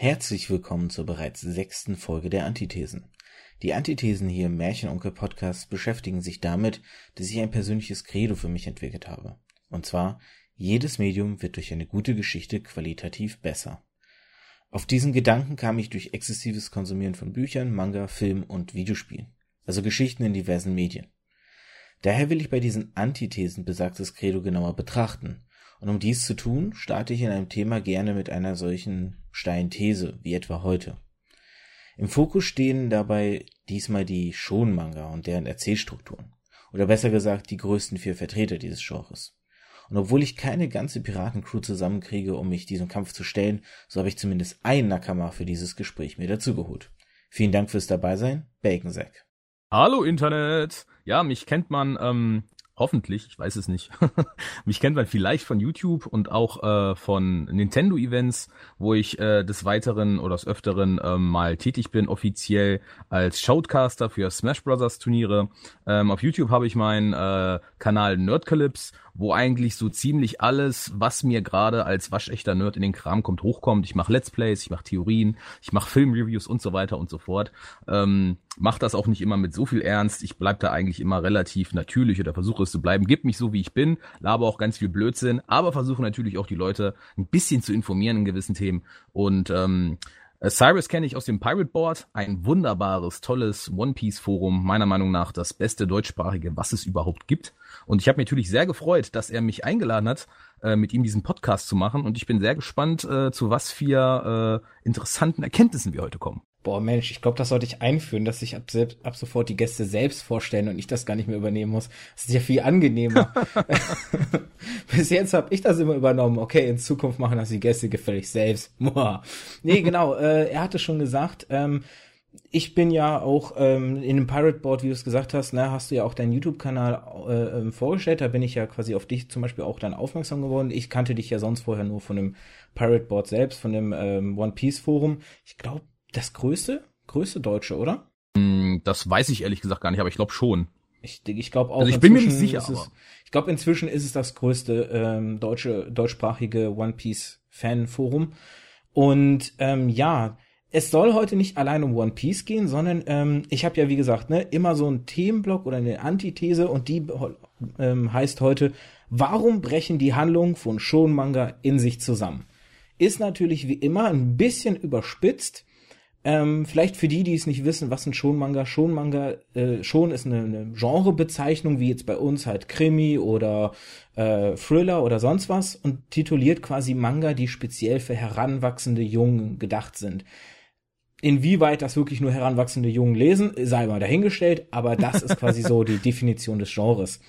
Herzlich willkommen zur bereits sechsten Folge der Antithesen. Die Antithesen hier im Märchenonkel Podcast beschäftigen sich damit, dass ich ein persönliches Credo für mich entwickelt habe. Und zwar, jedes Medium wird durch eine gute Geschichte qualitativ besser. Auf diesen Gedanken kam ich durch exzessives Konsumieren von Büchern, Manga, Film und Videospielen, also Geschichten in diversen Medien. Daher will ich bei diesen Antithesen besagtes Credo genauer betrachten und um dies zu tun, starte ich in einem Thema gerne mit einer solchen steilen These, wie etwa heute. Im Fokus stehen dabei diesmal die Shon-Manga und deren Erzählstrukturen. Oder besser gesagt, die größten vier Vertreter dieses Genres. Und obwohl ich keine ganze Piratencrew zusammenkriege, um mich diesem Kampf zu stellen, so habe ich zumindest einen Nakama für dieses Gespräch mir dazugeholt. Vielen Dank fürs Dabeisein, Baconsack. Hallo Internet! Ja, mich kennt man ähm, Hoffentlich, ich weiß es nicht. Mich kennt man vielleicht von YouTube und auch äh, von Nintendo-Events, wo ich äh, des Weiteren oder des Öfteren äh, mal tätig bin, offiziell als Shoutcaster für Smash Bros. Turniere. Ähm, auf YouTube habe ich meinen äh, Kanal Nerdcalypse wo eigentlich so ziemlich alles, was mir gerade als waschechter Nerd in den Kram kommt, hochkommt. Ich mache Let's Plays, ich mache Theorien, ich mache Filmreviews und so weiter und so fort. Ähm, mach das auch nicht immer mit so viel Ernst. Ich bleib da eigentlich immer relativ natürlich oder versuche es zu bleiben. Gib mich so, wie ich bin, labe auch ganz viel Blödsinn, aber versuche natürlich auch die Leute ein bisschen zu informieren in gewissen Themen. Und ähm, äh, Cyrus kenne ich aus dem Pirate Board, ein wunderbares, tolles One Piece Forum, meiner Meinung nach das beste deutschsprachige, was es überhaupt gibt. Und ich habe mich natürlich sehr gefreut, dass er mich eingeladen hat, äh, mit ihm diesen Podcast zu machen. Und ich bin sehr gespannt, äh, zu was für äh, interessanten Erkenntnissen wir heute kommen. Boah, Mensch, ich glaube, das sollte ich einführen, dass sich ab, ab sofort die Gäste selbst vorstellen und ich das gar nicht mehr übernehmen muss. Das ist ja viel angenehmer. Bis jetzt habe ich das immer übernommen. Okay, in Zukunft machen das die Gäste gefällig selbst. nee, genau. Äh, er hatte schon gesagt, ähm, ich bin ja auch ähm, in dem Pirate Board, wie du es gesagt hast, ne, hast du ja auch deinen YouTube-Kanal äh, ähm, vorgestellt. Da bin ich ja quasi auf dich zum Beispiel auch dann aufmerksam geworden. Ich kannte dich ja sonst vorher nur von dem Pirate Board selbst, von dem ähm, One Piece Forum. Ich glaube, das größte, größte Deutsche, oder? Hm, das weiß ich ehrlich gesagt gar nicht, aber ich glaube schon. Ich, ich glaube auch. Also ich bin mir nicht sicher. Es, aber. Ich glaube, inzwischen ist es das größte ähm, deutsche, deutschsprachige One Piece Fan-Forum. Und ähm, ja, es soll heute nicht allein um One Piece gehen, sondern ähm, ich habe ja, wie gesagt, ne, immer so einen Themenblock oder eine Antithese und die ähm, heißt heute, warum brechen die Handlungen von Shon Manga in sich zusammen? Ist natürlich wie immer ein bisschen überspitzt, ähm, vielleicht für die, die es nicht wissen, was ein Schon-Manga, Schon-Manga, äh, Schon ist eine, eine Genrebezeichnung, wie jetzt bei uns halt Krimi oder äh, Thriller oder sonst was und tituliert quasi Manga, die speziell für heranwachsende Jungen gedacht sind. Inwieweit das wirklich nur heranwachsende Jungen lesen, sei mal dahingestellt, aber das ist quasi so die Definition des Genres.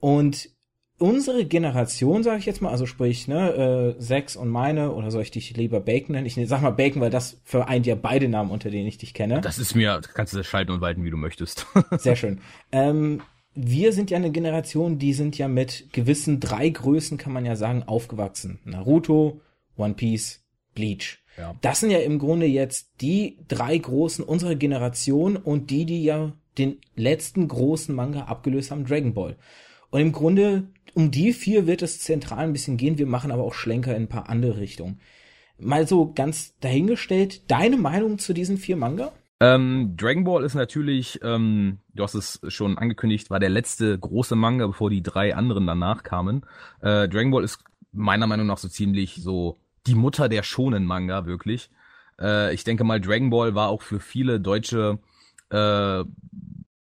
Und unsere Generation, sage ich jetzt mal, also sprich, ne, äh, Sex und meine, oder soll ich dich lieber Bacon nennen? Ich sag mal Bacon, weil das vereint ja beide Namen, unter denen ich dich kenne. Das ist mir, kannst du das schalten und walten, wie du möchtest. Sehr schön. Ähm, wir sind ja eine Generation, die sind ja mit gewissen drei Größen, kann man ja sagen, aufgewachsen. Naruto, One Piece, Bleach. Ja. Das sind ja im Grunde jetzt die drei großen unserer Generation und die, die ja den letzten großen Manga abgelöst haben, Dragon Ball. Und im Grunde um die vier wird es zentral ein bisschen gehen. Wir machen aber auch Schlenker in ein paar andere Richtungen. Mal so ganz dahingestellt, deine Meinung zu diesen vier Manga? Ähm, Dragon Ball ist natürlich, ähm, du hast es schon angekündigt, war der letzte große Manga, bevor die drei anderen danach kamen. Äh, Dragon Ball ist meiner Meinung nach so ziemlich so die Mutter der schonen Manga, wirklich. Äh, ich denke mal, Dragon Ball war auch für viele deutsche äh,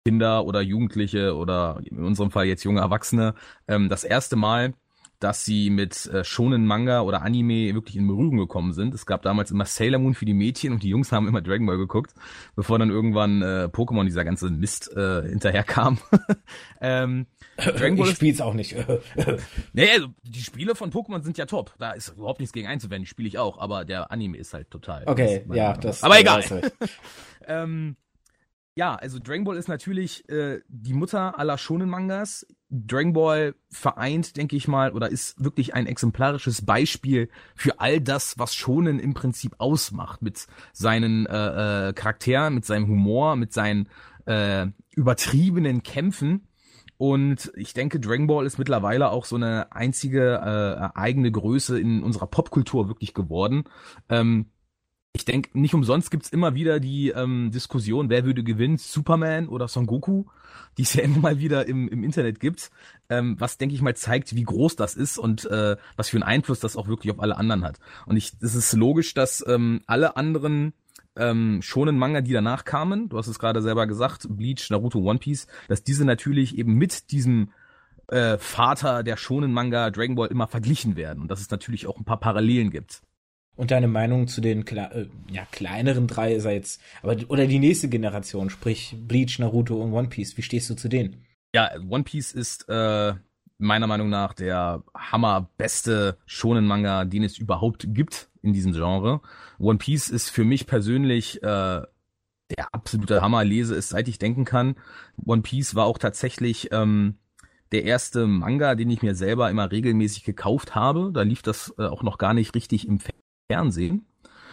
Kinder oder Jugendliche oder in unserem Fall jetzt junge Erwachsene ähm, das erste Mal, dass sie mit äh, schonen Manga oder Anime wirklich in Berührung gekommen sind. Es gab damals immer Sailor Moon für die Mädchen und die Jungs haben immer Dragon Ball geguckt, bevor dann irgendwann äh, Pokémon dieser ganze Mist äh, hinterherkam. ähm, Dragon Ball ich spiel's auch nicht. nee, also die Spiele von Pokémon sind ja top. Da ist überhaupt nichts gegen einzuwenden. Die spiele ich auch, aber der Anime ist halt total. Okay, das ja, das. Aber egal. ähm, ja, also Dragon Ball ist natürlich äh, die Mutter aller schonen Mangas. Dragon Ball vereint, denke ich mal, oder ist wirklich ein exemplarisches Beispiel für all das, was Schonen im Prinzip ausmacht, mit seinen äh, äh, Charakteren, mit seinem Humor, mit seinen äh, übertriebenen Kämpfen. Und ich denke, Dragon Ball ist mittlerweile auch so eine einzige äh, eigene Größe in unserer Popkultur wirklich geworden. Ähm, ich denke, nicht umsonst gibt's immer wieder die ähm, Diskussion, wer würde gewinnen, Superman oder Son Goku, die es ja immer mal wieder im, im Internet gibt, ähm, was, denke ich mal, zeigt, wie groß das ist und äh, was für einen Einfluss das auch wirklich auf alle anderen hat. Und ich, es ist logisch, dass ähm, alle anderen ähm, schonen Manga, die danach kamen, du hast es gerade selber gesagt, Bleach, Naruto, One Piece, dass diese natürlich eben mit diesem äh, Vater der schonen Manga Dragon Ball immer verglichen werden und dass es natürlich auch ein paar Parallelen gibt. Und deine Meinung zu den äh, ja, kleineren drei ist jetzt, aber oder die nächste Generation, sprich Bleach, Naruto und One Piece, wie stehst du zu denen? Ja, One Piece ist äh, meiner Meinung nach der hammerbeste Shonen Manga, den es überhaupt gibt in diesem Genre. One Piece ist für mich persönlich äh, der absolute Hammer, lese es seit ich denken kann. One Piece war auch tatsächlich ähm, der erste Manga, den ich mir selber immer regelmäßig gekauft habe. Da lief das äh, auch noch gar nicht richtig im Fernsehen.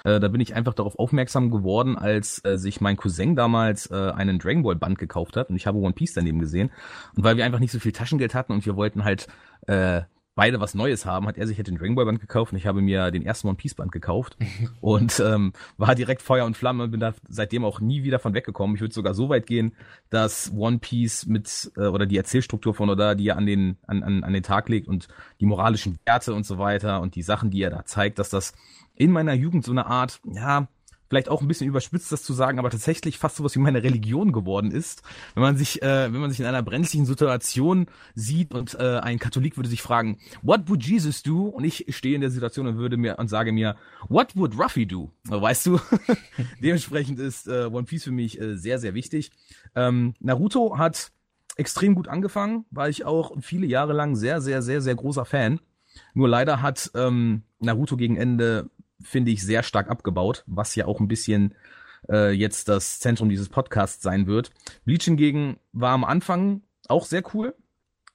Äh, da bin ich einfach darauf aufmerksam geworden, als äh, sich mein Cousin damals äh, einen Dragon Ball Band gekauft hat und ich habe One Piece daneben gesehen. Und weil wir einfach nicht so viel Taschengeld hatten und wir wollten halt äh, beide was Neues haben, hat er sich halt den Dragon Ball Band gekauft und ich habe mir den ersten One Piece Band gekauft und ähm, war direkt Feuer und Flamme und bin da seitdem auch nie wieder von weggekommen. Ich würde sogar so weit gehen, dass One Piece mit äh, oder die Erzählstruktur von Oda, die er an den an, an, an den Tag legt und die moralischen Werte und so weiter und die Sachen, die er da zeigt, dass das in meiner Jugend so eine Art, ja, vielleicht auch ein bisschen überspitzt das zu sagen, aber tatsächlich fast sowas wie meine Religion geworden ist. Wenn man sich, äh, wenn man sich in einer brenzlichen Situation sieht und äh, ein Katholik würde sich fragen, what would Jesus do? Und ich stehe in der Situation und würde mir und sage mir, what would Ruffy do? Weißt du? Dementsprechend ist äh, One Piece für mich äh, sehr, sehr wichtig. Ähm, Naruto hat extrem gut angefangen, war ich auch viele Jahre lang sehr, sehr, sehr, sehr großer Fan. Nur leider hat ähm, Naruto gegen Ende finde ich, sehr stark abgebaut, was ja auch ein bisschen äh, jetzt das Zentrum dieses Podcasts sein wird. Bleach hingegen war am Anfang auch sehr cool,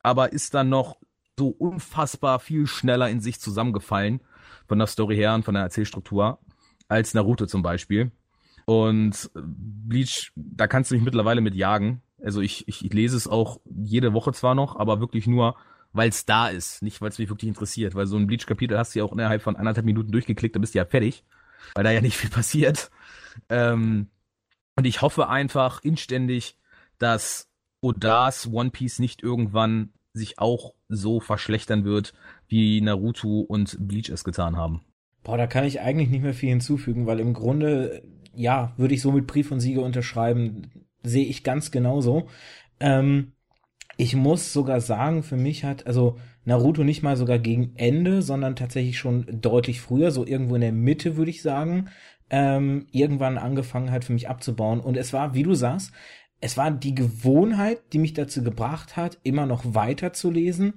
aber ist dann noch so unfassbar viel schneller in sich zusammengefallen von der Story her und von der Erzählstruktur als Naruto zum Beispiel. Und Bleach, da kannst du mich mittlerweile mit jagen. Also ich, ich, ich lese es auch jede Woche zwar noch, aber wirklich nur weil es da ist, nicht weil es mich wirklich interessiert. Weil so ein Bleach-Kapitel hast du ja auch innerhalb von anderthalb Minuten durchgeklickt, dann bist du ja fertig, weil da ja nicht viel passiert. Ähm, und ich hoffe einfach inständig, dass Odas One Piece nicht irgendwann sich auch so verschlechtern wird, wie Naruto und Bleach es getan haben. Boah, da kann ich eigentlich nicht mehr viel hinzufügen, weil im Grunde, ja, würde ich so mit Brief und Siege unterschreiben, sehe ich ganz genauso. Ähm, ich muss sogar sagen, für mich hat, also Naruto nicht mal sogar gegen Ende, sondern tatsächlich schon deutlich früher, so irgendwo in der Mitte, würde ich sagen, ähm, irgendwann angefangen hat, für mich abzubauen. Und es war, wie du sagst, es war die Gewohnheit, die mich dazu gebracht hat, immer noch weiter zu lesen.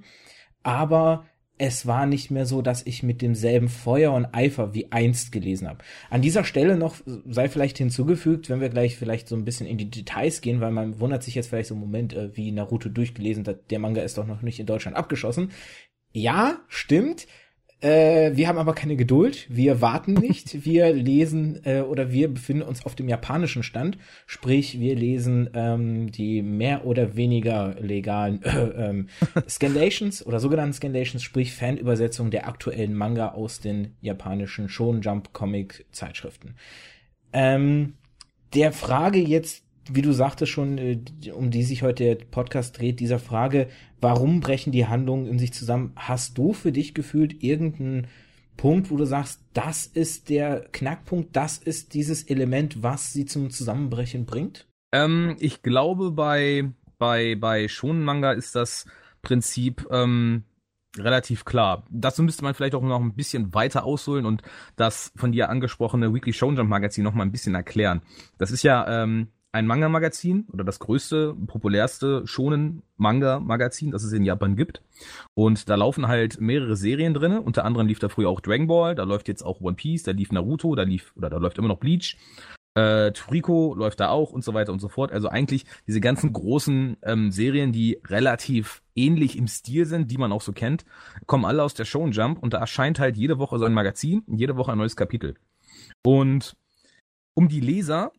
Aber es war nicht mehr so, dass ich mit demselben Feuer und Eifer wie einst gelesen habe. An dieser Stelle noch sei vielleicht hinzugefügt, wenn wir gleich vielleicht so ein bisschen in die Details gehen, weil man wundert sich jetzt vielleicht so einen Moment, äh, wie Naruto durchgelesen hat, der Manga ist doch noch nicht in Deutschland abgeschossen. Ja, stimmt. Äh, wir haben aber keine Geduld. Wir warten nicht. Wir lesen äh, oder wir befinden uns auf dem japanischen Stand. Sprich, wir lesen ähm, die mehr oder weniger legalen äh, ähm, Scanlations oder sogenannten Scanlations, sprich Fanübersetzung der aktuellen Manga aus den japanischen Shonen Jump Comic Zeitschriften. Ähm, der Frage jetzt wie du sagtest schon, äh, um die sich heute der Podcast dreht, dieser Frage, warum brechen die Handlungen in sich zusammen? Hast du für dich gefühlt irgendeinen Punkt, wo du sagst, das ist der Knackpunkt, das ist dieses Element, was sie zum Zusammenbrechen bringt? Ähm, ich glaube, bei, bei, bei Shonen Manga ist das Prinzip ähm, relativ klar. Dazu müsste man vielleicht auch noch ein bisschen weiter ausholen und das von dir angesprochene Weekly Shonen Jump Magazin noch mal ein bisschen erklären. Das ist ja ähm, ein Manga-Magazin oder das größte, populärste schonen Manga-Magazin, das es in Japan gibt. Und da laufen halt mehrere Serien drinne. Unter anderem lief da früher auch Dragon Ball, da läuft jetzt auch One Piece, da lief Naruto, da lief, oder da läuft immer noch Bleach. Äh, Toriko läuft da auch und so weiter und so fort. Also eigentlich diese ganzen großen ähm, Serien, die relativ ähnlich im Stil sind, die man auch so kennt, kommen alle aus der Shonen Jump und da erscheint halt jede Woche so ein Magazin, jede Woche ein neues Kapitel. Und um die Leser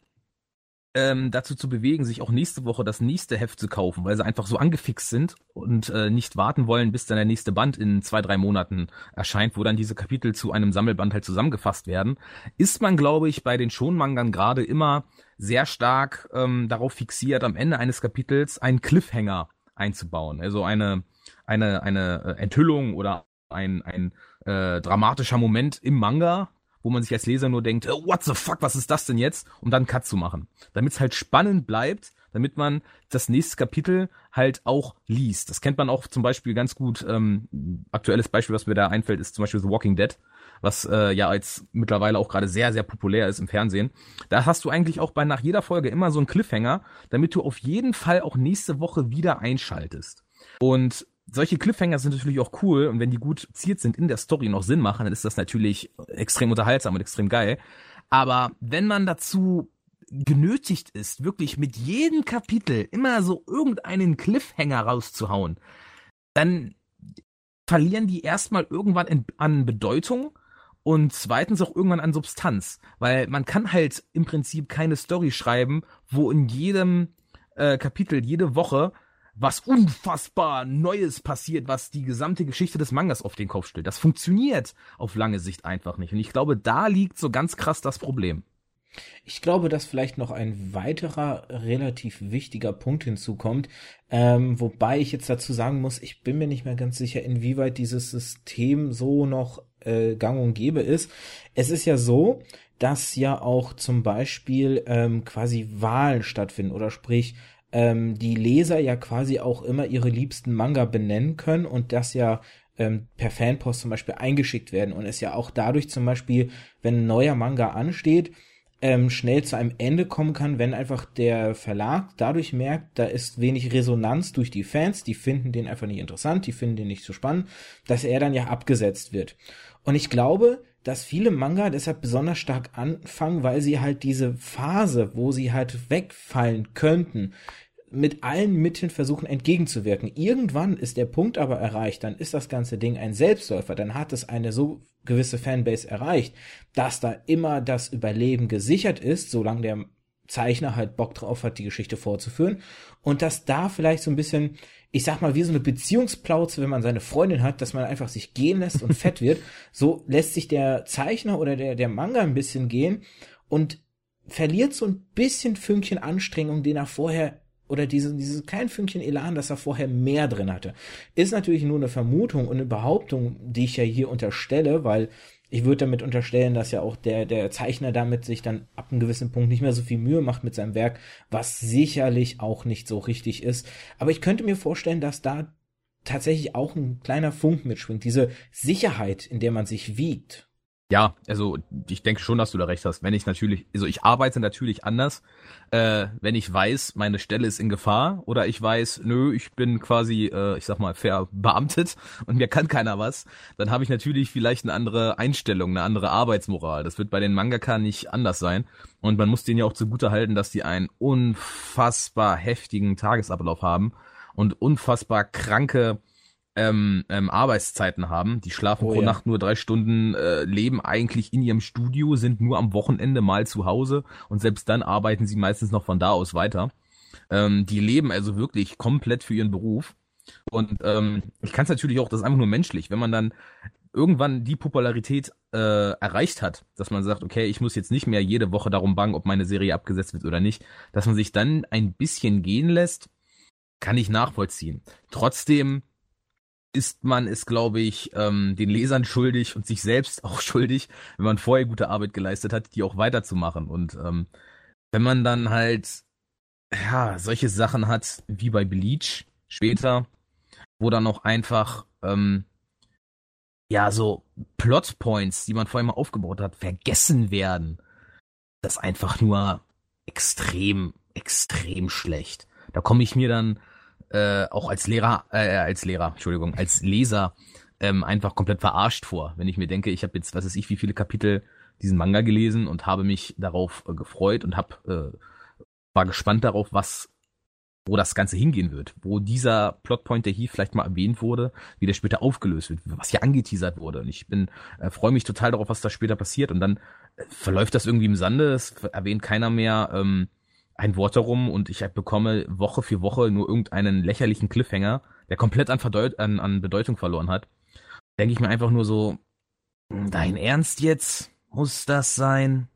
ähm, dazu zu bewegen, sich auch nächste Woche das nächste Heft zu kaufen, weil sie einfach so angefixt sind und äh, nicht warten wollen, bis dann der nächste Band in zwei, drei Monaten erscheint, wo dann diese Kapitel zu einem Sammelband halt zusammengefasst werden, ist man, glaube ich, bei den Schonmangern gerade immer sehr stark ähm, darauf fixiert, am Ende eines Kapitels einen Cliffhanger einzubauen. Also eine, eine, eine äh, Enthüllung oder ein, ein äh, dramatischer Moment im Manga, wo man sich als Leser nur denkt, oh, what the fuck, was ist das denn jetzt? Um dann Cut zu machen. Damit es halt spannend bleibt, damit man das nächste Kapitel halt auch liest. Das kennt man auch zum Beispiel ganz gut. Ähm, aktuelles Beispiel, was mir da einfällt, ist zum Beispiel The Walking Dead, was äh, ja jetzt mittlerweile auch gerade sehr, sehr populär ist im Fernsehen. Da hast du eigentlich auch bei nach jeder Folge immer so einen Cliffhanger, damit du auf jeden Fall auch nächste Woche wieder einschaltest. Und solche Cliffhanger sind natürlich auch cool und wenn die gut ziert sind in der Story noch Sinn machen, dann ist das natürlich extrem unterhaltsam und extrem geil. Aber wenn man dazu genötigt ist, wirklich mit jedem Kapitel immer so irgendeinen Cliffhanger rauszuhauen, dann verlieren die erstmal irgendwann in, an Bedeutung und zweitens auch irgendwann an Substanz, weil man kann halt im Prinzip keine Story schreiben, wo in jedem äh, Kapitel jede Woche was unfassbar Neues passiert, was die gesamte Geschichte des Mangas auf den Kopf stellt. Das funktioniert auf lange Sicht einfach nicht. Und ich glaube, da liegt so ganz krass das Problem. Ich glaube, dass vielleicht noch ein weiterer relativ wichtiger Punkt hinzukommt, ähm, wobei ich jetzt dazu sagen muss, ich bin mir nicht mehr ganz sicher, inwieweit dieses System so noch äh, gang und gäbe ist. Es ist ja so, dass ja auch zum Beispiel ähm, quasi Wahlen stattfinden oder sprich ähm, die Leser ja quasi auch immer ihre liebsten Manga benennen können und das ja ähm, per Fanpost zum Beispiel eingeschickt werden und es ja auch dadurch zum Beispiel, wenn ein neuer Manga ansteht, ähm, schnell zu einem Ende kommen kann, wenn einfach der Verlag dadurch merkt, da ist wenig Resonanz durch die Fans, die finden den einfach nicht interessant, die finden den nicht so spannend, dass er dann ja abgesetzt wird. Und ich glaube, dass viele Manga deshalb besonders stark anfangen, weil sie halt diese Phase, wo sie halt wegfallen könnten, mit allen Mitteln versuchen entgegenzuwirken. Irgendwann ist der Punkt aber erreicht, dann ist das ganze Ding ein Selbstläufer, dann hat es eine so gewisse Fanbase erreicht, dass da immer das Überleben gesichert ist, solange der Zeichner halt Bock drauf hat, die Geschichte vorzuführen. Und dass da vielleicht so ein bisschen, ich sag mal, wie so eine Beziehungsplauze, wenn man seine Freundin hat, dass man einfach sich gehen lässt und fett wird. So lässt sich der Zeichner oder der, der Manga ein bisschen gehen und verliert so ein bisschen Fünkchen Anstrengung, den er vorher oder diese, dieses kleine Fünkchen Elan, das er vorher mehr drin hatte. Ist natürlich nur eine Vermutung und eine Behauptung, die ich ja hier unterstelle, weil ich würde damit unterstellen, dass ja auch der, der Zeichner damit sich dann ab einem gewissen Punkt nicht mehr so viel Mühe macht mit seinem Werk, was sicherlich auch nicht so richtig ist. Aber ich könnte mir vorstellen, dass da tatsächlich auch ein kleiner Funk mitschwingt, diese Sicherheit, in der man sich wiegt. Ja, also ich denke schon, dass du da recht hast. Wenn ich natürlich, also ich arbeite natürlich anders, äh, wenn ich weiß, meine Stelle ist in Gefahr oder ich weiß, nö, ich bin quasi, äh, ich sag mal, verbeamtet und mir kann keiner was, dann habe ich natürlich vielleicht eine andere Einstellung, eine andere Arbeitsmoral. Das wird bei den Mangaka nicht anders sein. Und man muss denen ja auch zugute halten, dass die einen unfassbar heftigen Tagesablauf haben und unfassbar kranke ähm, ähm, Arbeitszeiten haben. Die schlafen oh, pro ja. Nacht nur drei Stunden, äh, leben eigentlich in ihrem Studio, sind nur am Wochenende mal zu Hause und selbst dann arbeiten sie meistens noch von da aus weiter. Ähm, die leben also wirklich komplett für ihren Beruf. Und ähm, ich kann es natürlich auch, das ist einfach nur menschlich, wenn man dann irgendwann die Popularität äh, erreicht hat, dass man sagt, okay, ich muss jetzt nicht mehr jede Woche darum bangen, ob meine Serie abgesetzt wird oder nicht, dass man sich dann ein bisschen gehen lässt, kann ich nachvollziehen. Trotzdem ist man es, glaube ich, ähm, den Lesern schuldig und sich selbst auch schuldig, wenn man vorher gute Arbeit geleistet hat, die auch weiterzumachen. Und ähm, wenn man dann halt ja solche Sachen hat wie bei Bleach später, wo dann auch einfach ähm, ja so Plotpoints, die man vorher mal aufgebaut hat, vergessen werden, das einfach nur extrem, extrem schlecht. Da komme ich mir dann äh, auch als Lehrer, äh, als Lehrer, Entschuldigung, als Leser ähm, einfach komplett verarscht vor. Wenn ich mir denke, ich habe jetzt, was weiß ich, wie viele Kapitel diesen Manga gelesen und habe mich darauf äh, gefreut und hab, äh, war gespannt darauf, was wo das Ganze hingehen wird, wo dieser Plotpoint, der hier vielleicht mal erwähnt wurde, wie der später aufgelöst wird, was hier angeteasert wurde. Und ich bin, äh, freue mich total darauf, was da später passiert. Und dann äh, verläuft das irgendwie im Sande, es erwähnt keiner mehr, ähm, ein Wort darum und ich bekomme Woche für Woche nur irgendeinen lächerlichen Cliffhanger, der komplett an, Verdeut an, an Bedeutung verloren hat. Denke ich mir einfach nur so, dein Ernst jetzt? Muss das sein?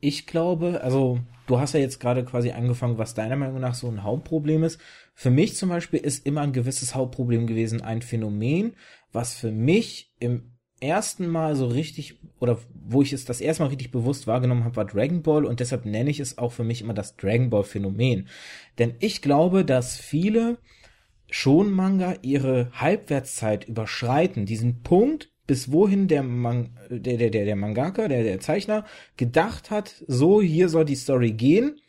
Ich glaube, also du hast ja jetzt gerade quasi angefangen, was deiner Meinung nach so ein Hauptproblem ist. Für mich zum Beispiel ist immer ein gewisses Hauptproblem gewesen ein Phänomen, was für mich im ersten Mal so richtig, oder wo ich es das erste Mal richtig bewusst wahrgenommen habe, war Dragon Ball und deshalb nenne ich es auch für mich immer das Dragon Ball Phänomen. Denn ich glaube, dass viele schon Manga ihre Halbwertszeit überschreiten, diesen Punkt, bis wohin der, Man der, der, der, der Mangaka, der, der Zeichner gedacht hat, so hier soll die Story gehen.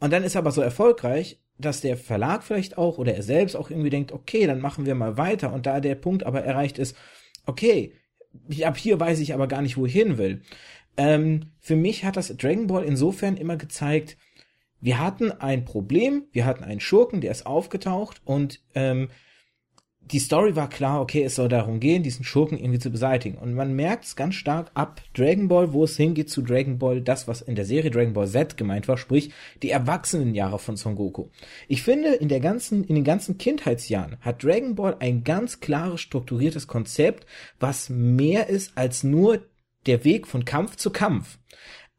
Und dann ist er aber so erfolgreich, dass der Verlag vielleicht auch oder er selbst auch irgendwie denkt, okay, dann machen wir mal weiter. Und da der Punkt aber erreicht ist, okay, ab hier weiß ich aber gar nicht, wo ich hin will. Ähm, für mich hat das Dragon Ball insofern immer gezeigt, wir hatten ein Problem, wir hatten einen Schurken, der ist aufgetaucht und ähm, die Story war klar, okay, es soll darum gehen, diesen Schurken irgendwie zu beseitigen. Und man merkt es ganz stark ab Dragon Ball, wo es hingeht zu Dragon Ball, das, was in der Serie Dragon Ball Z gemeint war, sprich die Erwachsenenjahre von Son Goku. Ich finde, in der ganzen, in den ganzen Kindheitsjahren hat Dragon Ball ein ganz klares, strukturiertes Konzept, was mehr ist als nur der Weg von Kampf zu Kampf.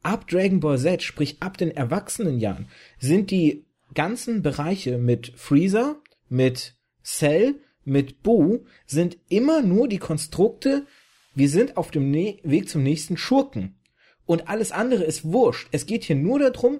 Ab Dragon Ball Z, sprich ab den Erwachsenenjahren, sind die ganzen Bereiche mit Freezer, mit Cell, mit Boo sind immer nur die Konstrukte, wir sind auf dem ne Weg zum nächsten Schurken. Und alles andere ist wurscht. Es geht hier nur darum,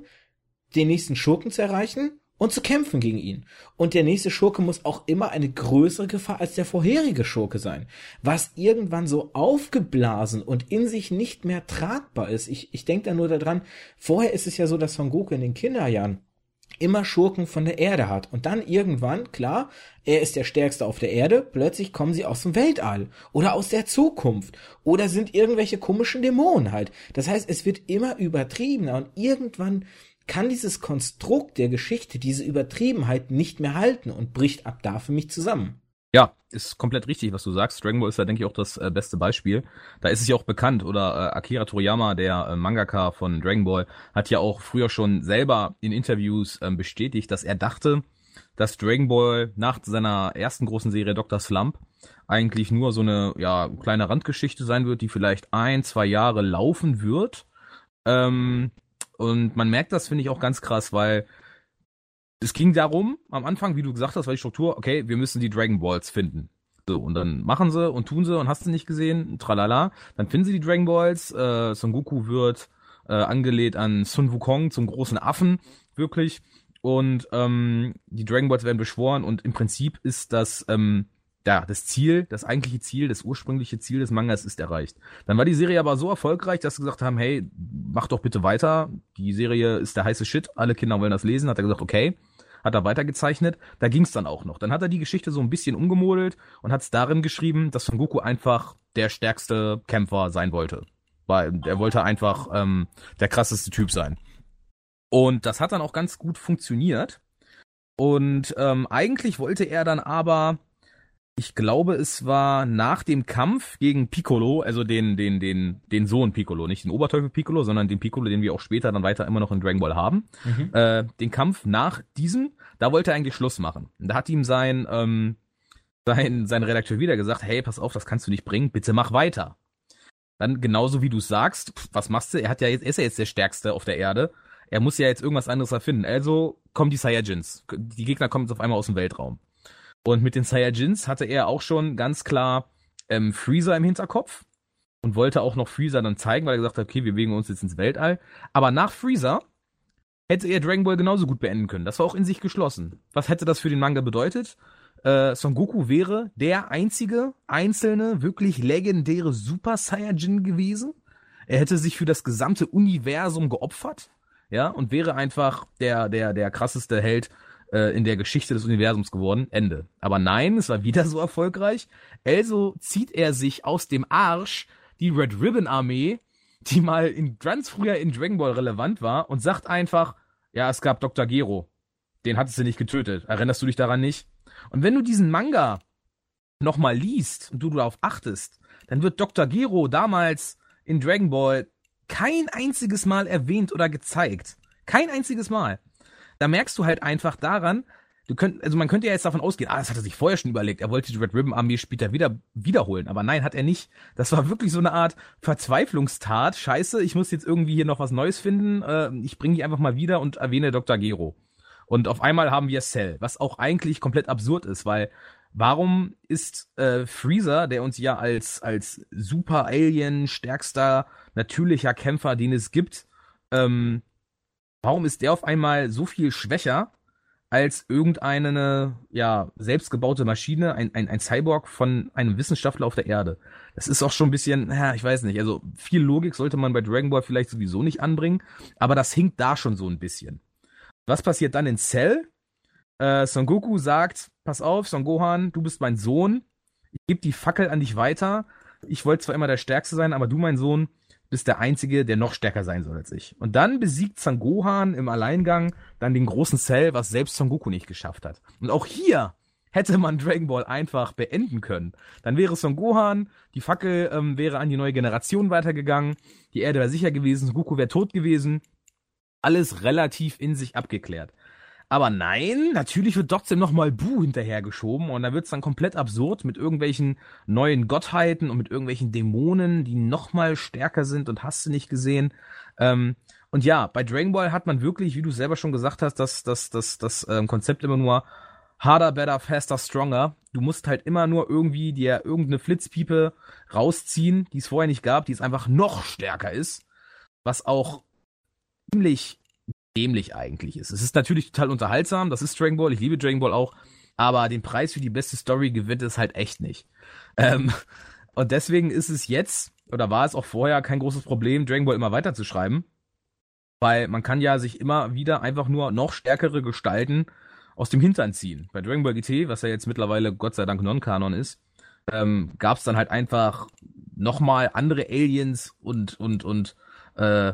den nächsten Schurken zu erreichen und zu kämpfen gegen ihn. Und der nächste Schurke muss auch immer eine größere Gefahr als der vorherige Schurke sein. Was irgendwann so aufgeblasen und in sich nicht mehr tragbar ist. Ich, ich denke da nur daran, vorher ist es ja so, dass Son Goku in den Kinderjahren immer Schurken von der Erde hat. Und dann irgendwann, klar, er ist der Stärkste auf der Erde, plötzlich kommen sie aus dem Weltall oder aus der Zukunft oder sind irgendwelche komischen Dämonen halt. Das heißt, es wird immer übertriebener und irgendwann kann dieses Konstrukt der Geschichte, diese Übertriebenheit nicht mehr halten und bricht ab da für mich zusammen. Ja, ist komplett richtig, was du sagst. Dragon Ball ist da, denke ich, auch das äh, beste Beispiel. Da ist es ja auch bekannt, oder äh, Akira Toriyama, der äh, Mangaka von Dragon Ball, hat ja auch früher schon selber in Interviews ähm, bestätigt, dass er dachte, dass Dragon Ball nach seiner ersten großen Serie Dr. Slump eigentlich nur so eine ja, kleine Randgeschichte sein wird, die vielleicht ein, zwei Jahre laufen wird. Ähm, und man merkt das, finde ich, auch ganz krass, weil es ging darum, am Anfang, wie du gesagt hast, war die Struktur, okay, wir müssen die Dragon Balls finden. So, und dann machen sie und tun sie und hast du nicht gesehen, tralala. Dann finden sie die Dragon Balls, äh, Son Goku wird äh, angelehnt an Sun Wukong zum großen Affen, wirklich. Und ähm, die Dragon Balls werden beschworen und im Prinzip ist das ähm, ja, das Ziel, das eigentliche Ziel, das ursprüngliche Ziel des Mangas ist erreicht. Dann war die Serie aber so erfolgreich, dass sie gesagt haben, hey, mach doch bitte weiter. Die Serie ist der heiße Shit, alle Kinder wollen das lesen. Hat er gesagt, okay hat er weitergezeichnet. Da ging es dann auch noch. Dann hat er die Geschichte so ein bisschen umgemodelt und hat es darin geschrieben, dass Son Goku einfach der stärkste Kämpfer sein wollte. Weil er wollte einfach ähm, der krasseste Typ sein. Und das hat dann auch ganz gut funktioniert. Und ähm, eigentlich wollte er dann aber ich glaube, es war nach dem Kampf gegen Piccolo, also den, den, den, den Sohn Piccolo, nicht den Oberteufel Piccolo, sondern den Piccolo, den wir auch später dann weiter immer noch in Dragon Ball haben. Mhm. Äh, den Kampf nach diesem, da wollte er eigentlich Schluss machen. Da hat ihm sein, ähm, sein, sein Redakteur wieder gesagt, hey, pass auf, das kannst du nicht bringen, bitte mach weiter. Dann genauso wie du sagst, was machst du? Er hat ja jetzt, er ist ja jetzt der Stärkste auf der Erde. Er muss ja jetzt irgendwas anderes erfinden. Also kommen die Saiyajins. Die Gegner kommen jetzt auf einmal aus dem Weltraum. Und mit den Saiyajins hatte er auch schon ganz klar ähm, Freezer im Hinterkopf und wollte auch noch Freezer dann zeigen, weil er gesagt hat, okay, wir bewegen uns jetzt ins Weltall. Aber nach Freezer hätte er Dragon Ball genauso gut beenden können. Das war auch in sich geschlossen. Was hätte das für den Manga bedeutet? Äh, Son Goku wäre der einzige einzelne, wirklich legendäre Super Saiyajin gewesen. Er hätte sich für das gesamte Universum geopfert, ja, und wäre einfach der, der, der krasseste Held äh, in der Geschichte des Universums geworden. Ende. Aber nein, es war wieder so erfolgreich. Also zieht er sich aus dem Arsch die Red Ribbon Armee, die mal in ganz früher in Dragon Ball relevant war, und sagt einfach, ja, es gab Dr. Gero. Den hattest du nicht getötet. Erinnerst du dich daran nicht? Und wenn du diesen Manga nochmal liest und du darauf achtest, dann wird Dr. Gero damals in Dragon Ball kein einziges Mal erwähnt oder gezeigt. Kein einziges Mal. Da merkst du halt einfach daran, du könnt, also man könnte ja jetzt davon ausgehen, ah, das hat er sich vorher schon überlegt, er wollte die Red Ribbon Armee später wieder wiederholen, aber nein, hat er nicht. Das war wirklich so eine Art Verzweiflungstat. Scheiße, ich muss jetzt irgendwie hier noch was Neues finden. Äh, ich bringe die einfach mal wieder und erwähne Dr. Gero. Und auf einmal haben wir Cell, was auch eigentlich komplett absurd ist, weil warum ist äh, Freezer, der uns ja als als Super Alien stärkster natürlicher Kämpfer, den es gibt, ähm, warum ist der auf einmal so viel schwächer als irgendeine ja selbstgebaute Maschine, ein, ein, ein Cyborg von einem Wissenschaftler auf der Erde. Das ist auch schon ein bisschen, ja, ich weiß nicht, also viel Logik sollte man bei Dragon Ball vielleicht sowieso nicht anbringen, aber das hinkt da schon so ein bisschen. Was passiert dann in Cell? Äh, Son Goku sagt, pass auf, Son Gohan, du bist mein Sohn, ich gebe die Fackel an dich weiter. Ich wollte zwar immer der Stärkste sein, aber du, mein Sohn, bist der Einzige, der noch stärker sein soll als ich. Und dann besiegt Son Gohan im Alleingang dann den großen Cell, was selbst Son Goku nicht geschafft hat. Und auch hier hätte man Dragon Ball einfach beenden können. Dann wäre Son Gohan, die Fackel ähm, wäre an die neue Generation weitergegangen, die Erde wäre sicher gewesen, Son Goku wäre tot gewesen. Alles relativ in sich abgeklärt. Aber nein, natürlich wird trotzdem nochmal Bu hinterhergeschoben und da wird's dann komplett absurd mit irgendwelchen neuen Gottheiten und mit irgendwelchen Dämonen, die nochmal stärker sind und hast du nicht gesehen. Ähm, und ja, bei Dragon Ball hat man wirklich, wie du selber schon gesagt hast, das, das, das, das ähm, Konzept immer nur harder, better, faster, stronger. Du musst halt immer nur irgendwie dir irgendeine Flitzpiepe rausziehen, die es vorher nicht gab, die es einfach noch stärker ist. Was auch ziemlich dämlich eigentlich ist. Es ist natürlich total unterhaltsam, das ist Dragon Ball, ich liebe Dragon Ball auch, aber den Preis für die beste Story gewinnt es halt echt nicht. Ähm, und deswegen ist es jetzt, oder war es auch vorher kein großes Problem, Dragon Ball immer weiter zu schreiben, weil man kann ja sich immer wieder einfach nur noch stärkere Gestalten aus dem Hintern ziehen. Bei Dragon Ball GT, was ja jetzt mittlerweile Gott sei Dank Non-Kanon ist, ähm, gab es dann halt einfach nochmal andere Aliens und und und äh,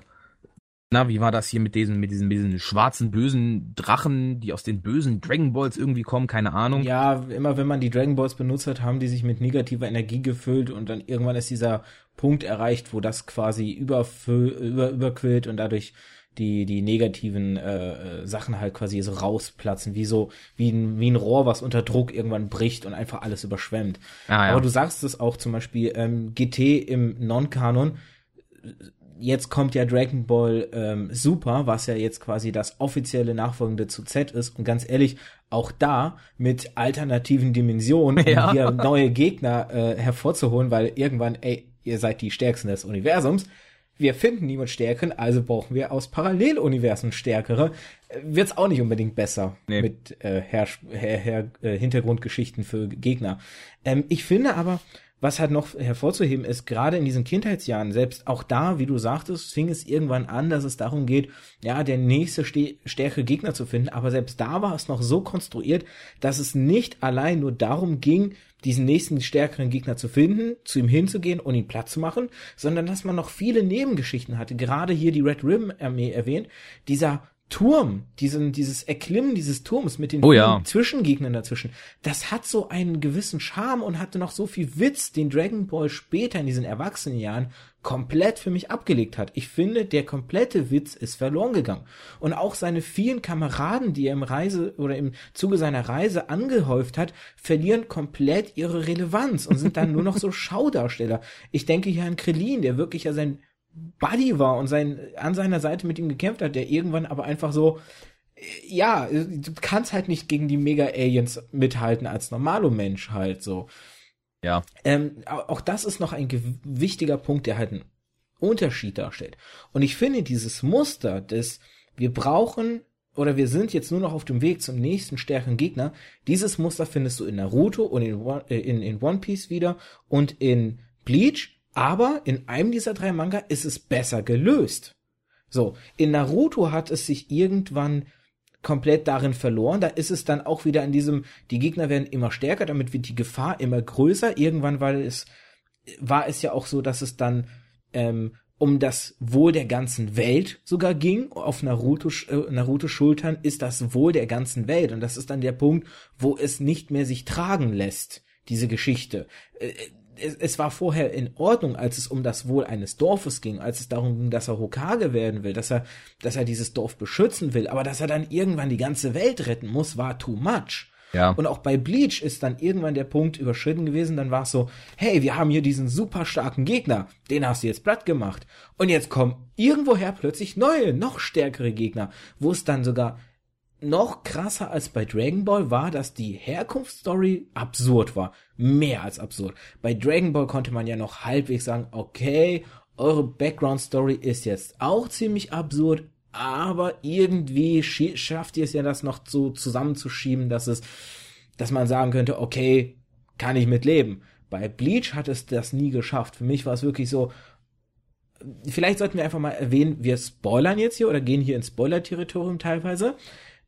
na, wie war das hier mit diesen, mit diesen, mit diesen schwarzen, bösen Drachen, die aus den bösen Dragon Balls irgendwie kommen? Keine Ahnung. Ja, immer wenn man die Dragon Balls benutzt hat, haben die sich mit negativer Energie gefüllt und dann irgendwann ist dieser Punkt erreicht, wo das quasi überfüll, über, überquillt und dadurch die, die negativen äh, Sachen halt quasi so rausplatzen, wie so, wie ein, wie ein Rohr, was unter Druck irgendwann bricht und einfach alles überschwemmt. Ah, ja. Aber du sagst es auch zum Beispiel, ähm, GT im Non-Kanon jetzt kommt ja Dragon Ball ähm, Super, was ja jetzt quasi das offizielle Nachfolgende zu Z ist. Und ganz ehrlich, auch da mit alternativen Dimensionen, ja. um hier neue Gegner äh, hervorzuholen, weil irgendwann, ey, ihr seid die Stärksten des Universums. Wir finden niemand Stärken, also brauchen wir aus Paralleluniversen Stärkere. Wird's auch nicht unbedingt besser nee. mit äh, Her Her Her äh, Hintergrundgeschichten für Gegner. Ähm, ich finde aber, was halt noch hervorzuheben ist, gerade in diesen Kindheitsjahren, selbst auch da, wie du sagtest, fing es irgendwann an, dass es darum geht, ja, der nächste stärkere Gegner zu finden, aber selbst da war es noch so konstruiert, dass es nicht allein nur darum ging, diesen nächsten stärkeren Gegner zu finden, zu ihm hinzugehen und ihn platt zu machen, sondern dass man noch viele Nebengeschichten hatte. Gerade hier die Red Rim Armee erwähnt, dieser Turm, diesen, dieses Erklimmen dieses Turms mit den oh, ja. Zwischengegnern dazwischen, das hat so einen gewissen Charme und hatte noch so viel Witz, den Dragon Ball später in diesen Erwachsenenjahren komplett für mich abgelegt hat. Ich finde, der komplette Witz ist verloren gegangen. Und auch seine vielen Kameraden, die er im Reise oder im Zuge seiner Reise angehäuft hat, verlieren komplett ihre Relevanz und sind dann nur noch so Schaudarsteller. Ich denke hier an Krillin, der wirklich ja sein Buddy war und sein, an seiner Seite mit ihm gekämpft hat, der irgendwann aber einfach so, ja, du kannst halt nicht gegen die Mega-Aliens mithalten als normaler Mensch halt so. Ja. Ähm, auch das ist noch ein wichtiger Punkt, der halt einen Unterschied darstellt. Und ich finde dieses Muster des, wir brauchen oder wir sind jetzt nur noch auf dem Weg zum nächsten stärkeren Gegner, dieses Muster findest du in Naruto und in, äh, in, in One Piece wieder und in Bleach aber in einem dieser drei Manga ist es besser gelöst. So, in Naruto hat es sich irgendwann komplett darin verloren. Da ist es dann auch wieder in diesem, die Gegner werden immer stärker, damit wird die Gefahr immer größer. Irgendwann, weil es, war es ja auch so, dass es dann ähm, um das Wohl der ganzen Welt sogar ging. Auf Naruto, äh, Naruto Schultern ist das Wohl der ganzen Welt. Und das ist dann der Punkt, wo es nicht mehr sich tragen lässt, diese Geschichte. Äh, es, es war vorher in Ordnung, als es um das Wohl eines Dorfes ging, als es darum ging, dass er Hokage werden will, dass er, dass er dieses Dorf beschützen will, aber dass er dann irgendwann die ganze Welt retten muss, war too much. Ja. Und auch bei Bleach ist dann irgendwann der Punkt überschritten gewesen, dann war es so, hey, wir haben hier diesen super starken Gegner, den hast du jetzt platt gemacht. Und jetzt kommen irgendwoher plötzlich neue, noch stärkere Gegner, wo es dann sogar noch krasser als bei Dragon Ball war, dass die Herkunftsstory absurd war. Mehr als absurd. Bei Dragon Ball konnte man ja noch halbwegs sagen, okay, eure Background Story ist jetzt auch ziemlich absurd, aber irgendwie schafft ihr es ja das noch so zusammenzuschieben, dass es, dass man sagen könnte, okay, kann ich mit leben. Bei Bleach hat es das nie geschafft. Für mich war es wirklich so, vielleicht sollten wir einfach mal erwähnen, wir spoilern jetzt hier oder gehen hier ins Spoiler-Territorium teilweise.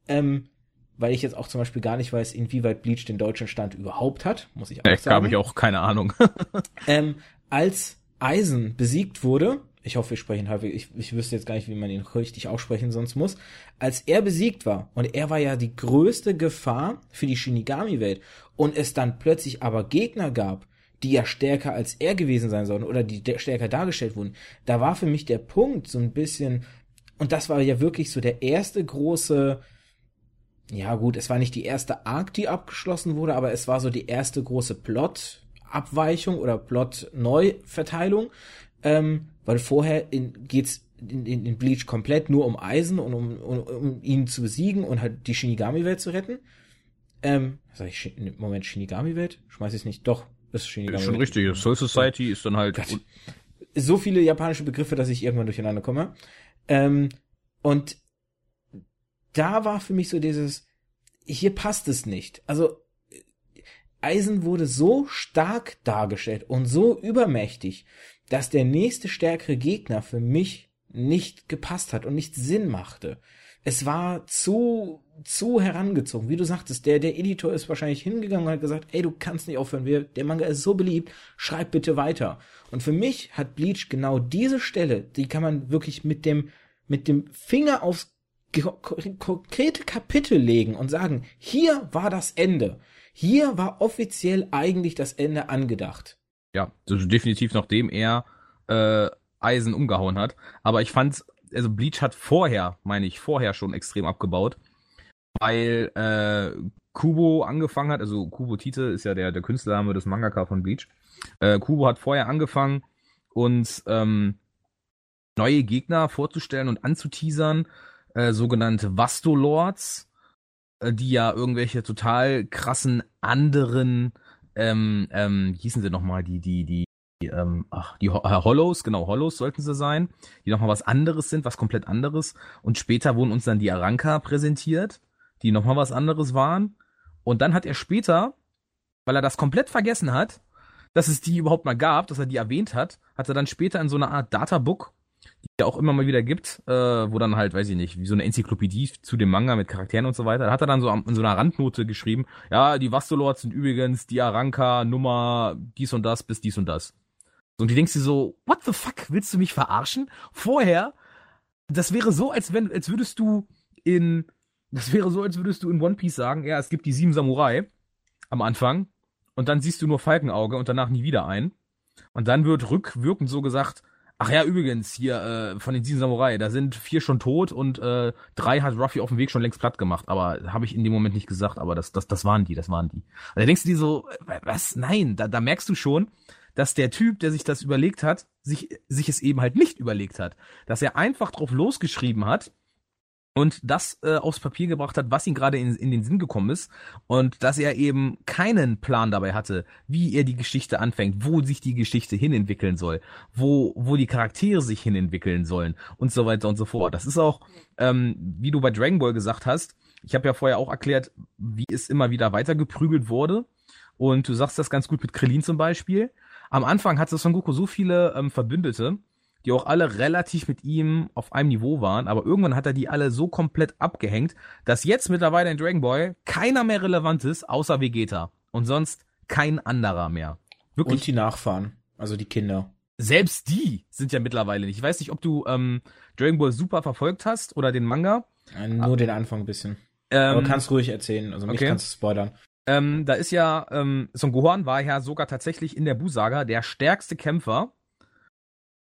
Ähm, weil ich jetzt auch zum Beispiel gar nicht weiß, inwieweit Bleach den deutschen Stand überhaupt hat, muss ich auch sagen. habe ich auch keine Ahnung. ähm, als Eisen besiegt wurde, ich hoffe, wir sprechen halbwegs, ich, ich wüsste jetzt gar nicht, wie man ihn richtig aussprechen sonst muss, als er besiegt war, und er war ja die größte Gefahr für die Shinigami-Welt, und es dann plötzlich aber Gegner gab, die ja stärker als er gewesen sein sollen, oder die stärker dargestellt wurden, da war für mich der Punkt so ein bisschen, und das war ja wirklich so der erste große, ja gut, es war nicht die erste Arc, die abgeschlossen wurde, aber es war so die erste große Plot-Abweichung oder Plot-Neuverteilung, ähm, weil vorher in, geht's in, in, in Bleach komplett nur um Eisen und um, um, um ihn zu besiegen und halt die Shinigami-Welt zu retten. Ähm, sag ich, Moment, Shinigami-Welt? Schmeiß ich nicht, doch, ist Shinigami. Ist schon richtig, Soul Society ist dann halt... So viele japanische Begriffe, dass ich irgendwann durcheinander komme. Ähm, und da war für mich so dieses, hier passt es nicht. Also Eisen wurde so stark dargestellt und so übermächtig, dass der nächste stärkere Gegner für mich nicht gepasst hat und nicht Sinn machte. Es war zu, zu herangezogen. Wie du sagtest, der, der Editor ist wahrscheinlich hingegangen und hat gesagt, ey, du kannst nicht aufhören, wir, der Manga ist so beliebt, schreib bitte weiter. Und für mich hat Bleach genau diese Stelle, die kann man wirklich mit dem, mit dem Finger aufs konkrete Kapitel legen und sagen, hier war das Ende. Hier war offiziell eigentlich das Ende angedacht. Ja, also definitiv nachdem er äh, Eisen umgehauen hat. Aber ich fand, also Bleach hat vorher, meine ich, vorher schon extrem abgebaut, weil äh, Kubo angefangen hat, also Kubo Tite ist ja der, der Künstlername des Mangaka von Bleach. Äh, Kubo hat vorher angefangen, uns ähm, neue Gegner vorzustellen und anzuteasern, äh, sogenannte Vastolords, äh, die ja irgendwelche total krassen anderen, ähm, ähm, hießen sie nochmal, die, die, die, ähm, ach, die Ho äh, Hollows, genau, Hollows sollten sie sein, die nochmal was anderes sind, was komplett anderes. Und später wurden uns dann die Aranka präsentiert, die nochmal was anderes waren. Und dann hat er später, weil er das komplett vergessen hat, dass es die überhaupt mal gab, dass er die erwähnt hat, hat er dann später in so einer Art Databook die auch immer mal wieder gibt, äh, wo dann halt, weiß ich nicht, wie so eine Enzyklopädie zu dem Manga mit Charakteren und so weiter. Da hat er dann so in so einer Randnote geschrieben, ja, die Vastolords sind übrigens die Aranka Nummer dies und das bis dies und das. Und die denkst du so, what the fuck, willst du mich verarschen? Vorher, das wäre so, als wenn, als würdest du in, das wäre so, als würdest du in One Piece sagen, ja, es gibt die sieben Samurai am Anfang und dann siehst du nur Falkenauge und danach nie wieder ein. Und dann wird rückwirkend so gesagt, Ach ja, übrigens, hier äh, von den sieben Samurai, da sind vier schon tot und äh, drei hat Ruffy auf dem Weg schon längst platt gemacht. Aber habe ich in dem Moment nicht gesagt, aber das, das, das waren die, das waren die. Und da denkst du dir so, was? Nein, da, da merkst du schon, dass der Typ, der sich das überlegt hat, sich, sich es eben halt nicht überlegt hat. Dass er einfach drauf losgeschrieben hat und das äh, aufs Papier gebracht hat, was ihm gerade in, in den Sinn gekommen ist und dass er eben keinen Plan dabei hatte, wie er die Geschichte anfängt, wo sich die Geschichte hinentwickeln soll, wo wo die Charaktere sich hinentwickeln sollen und so weiter und so fort. Das ist auch, ähm, wie du bei Dragon Ball gesagt hast, ich habe ja vorher auch erklärt, wie es immer wieder weitergeprügelt wurde und du sagst das ganz gut mit Krillin zum Beispiel. Am Anfang hatte Son Goku so viele ähm, Verbündete, die auch alle relativ mit ihm auf einem Niveau waren, aber irgendwann hat er die alle so komplett abgehängt, dass jetzt mittlerweile in Dragon Ball keiner mehr relevant ist, außer Vegeta. Und sonst kein anderer mehr. Wirklich. Und die Nachfahren, also die Kinder. Selbst die sind ja mittlerweile nicht. Ich weiß nicht, ob du ähm, Dragon Ball Super verfolgt hast oder den Manga. Äh, nur ah. den Anfang ein bisschen. Ähm, aber kannst ruhig erzählen, also mich okay. kannst du spoilern. Ähm, da ist ja, ähm, Son Gohan war ja sogar tatsächlich in der Bu-Saga der stärkste Kämpfer,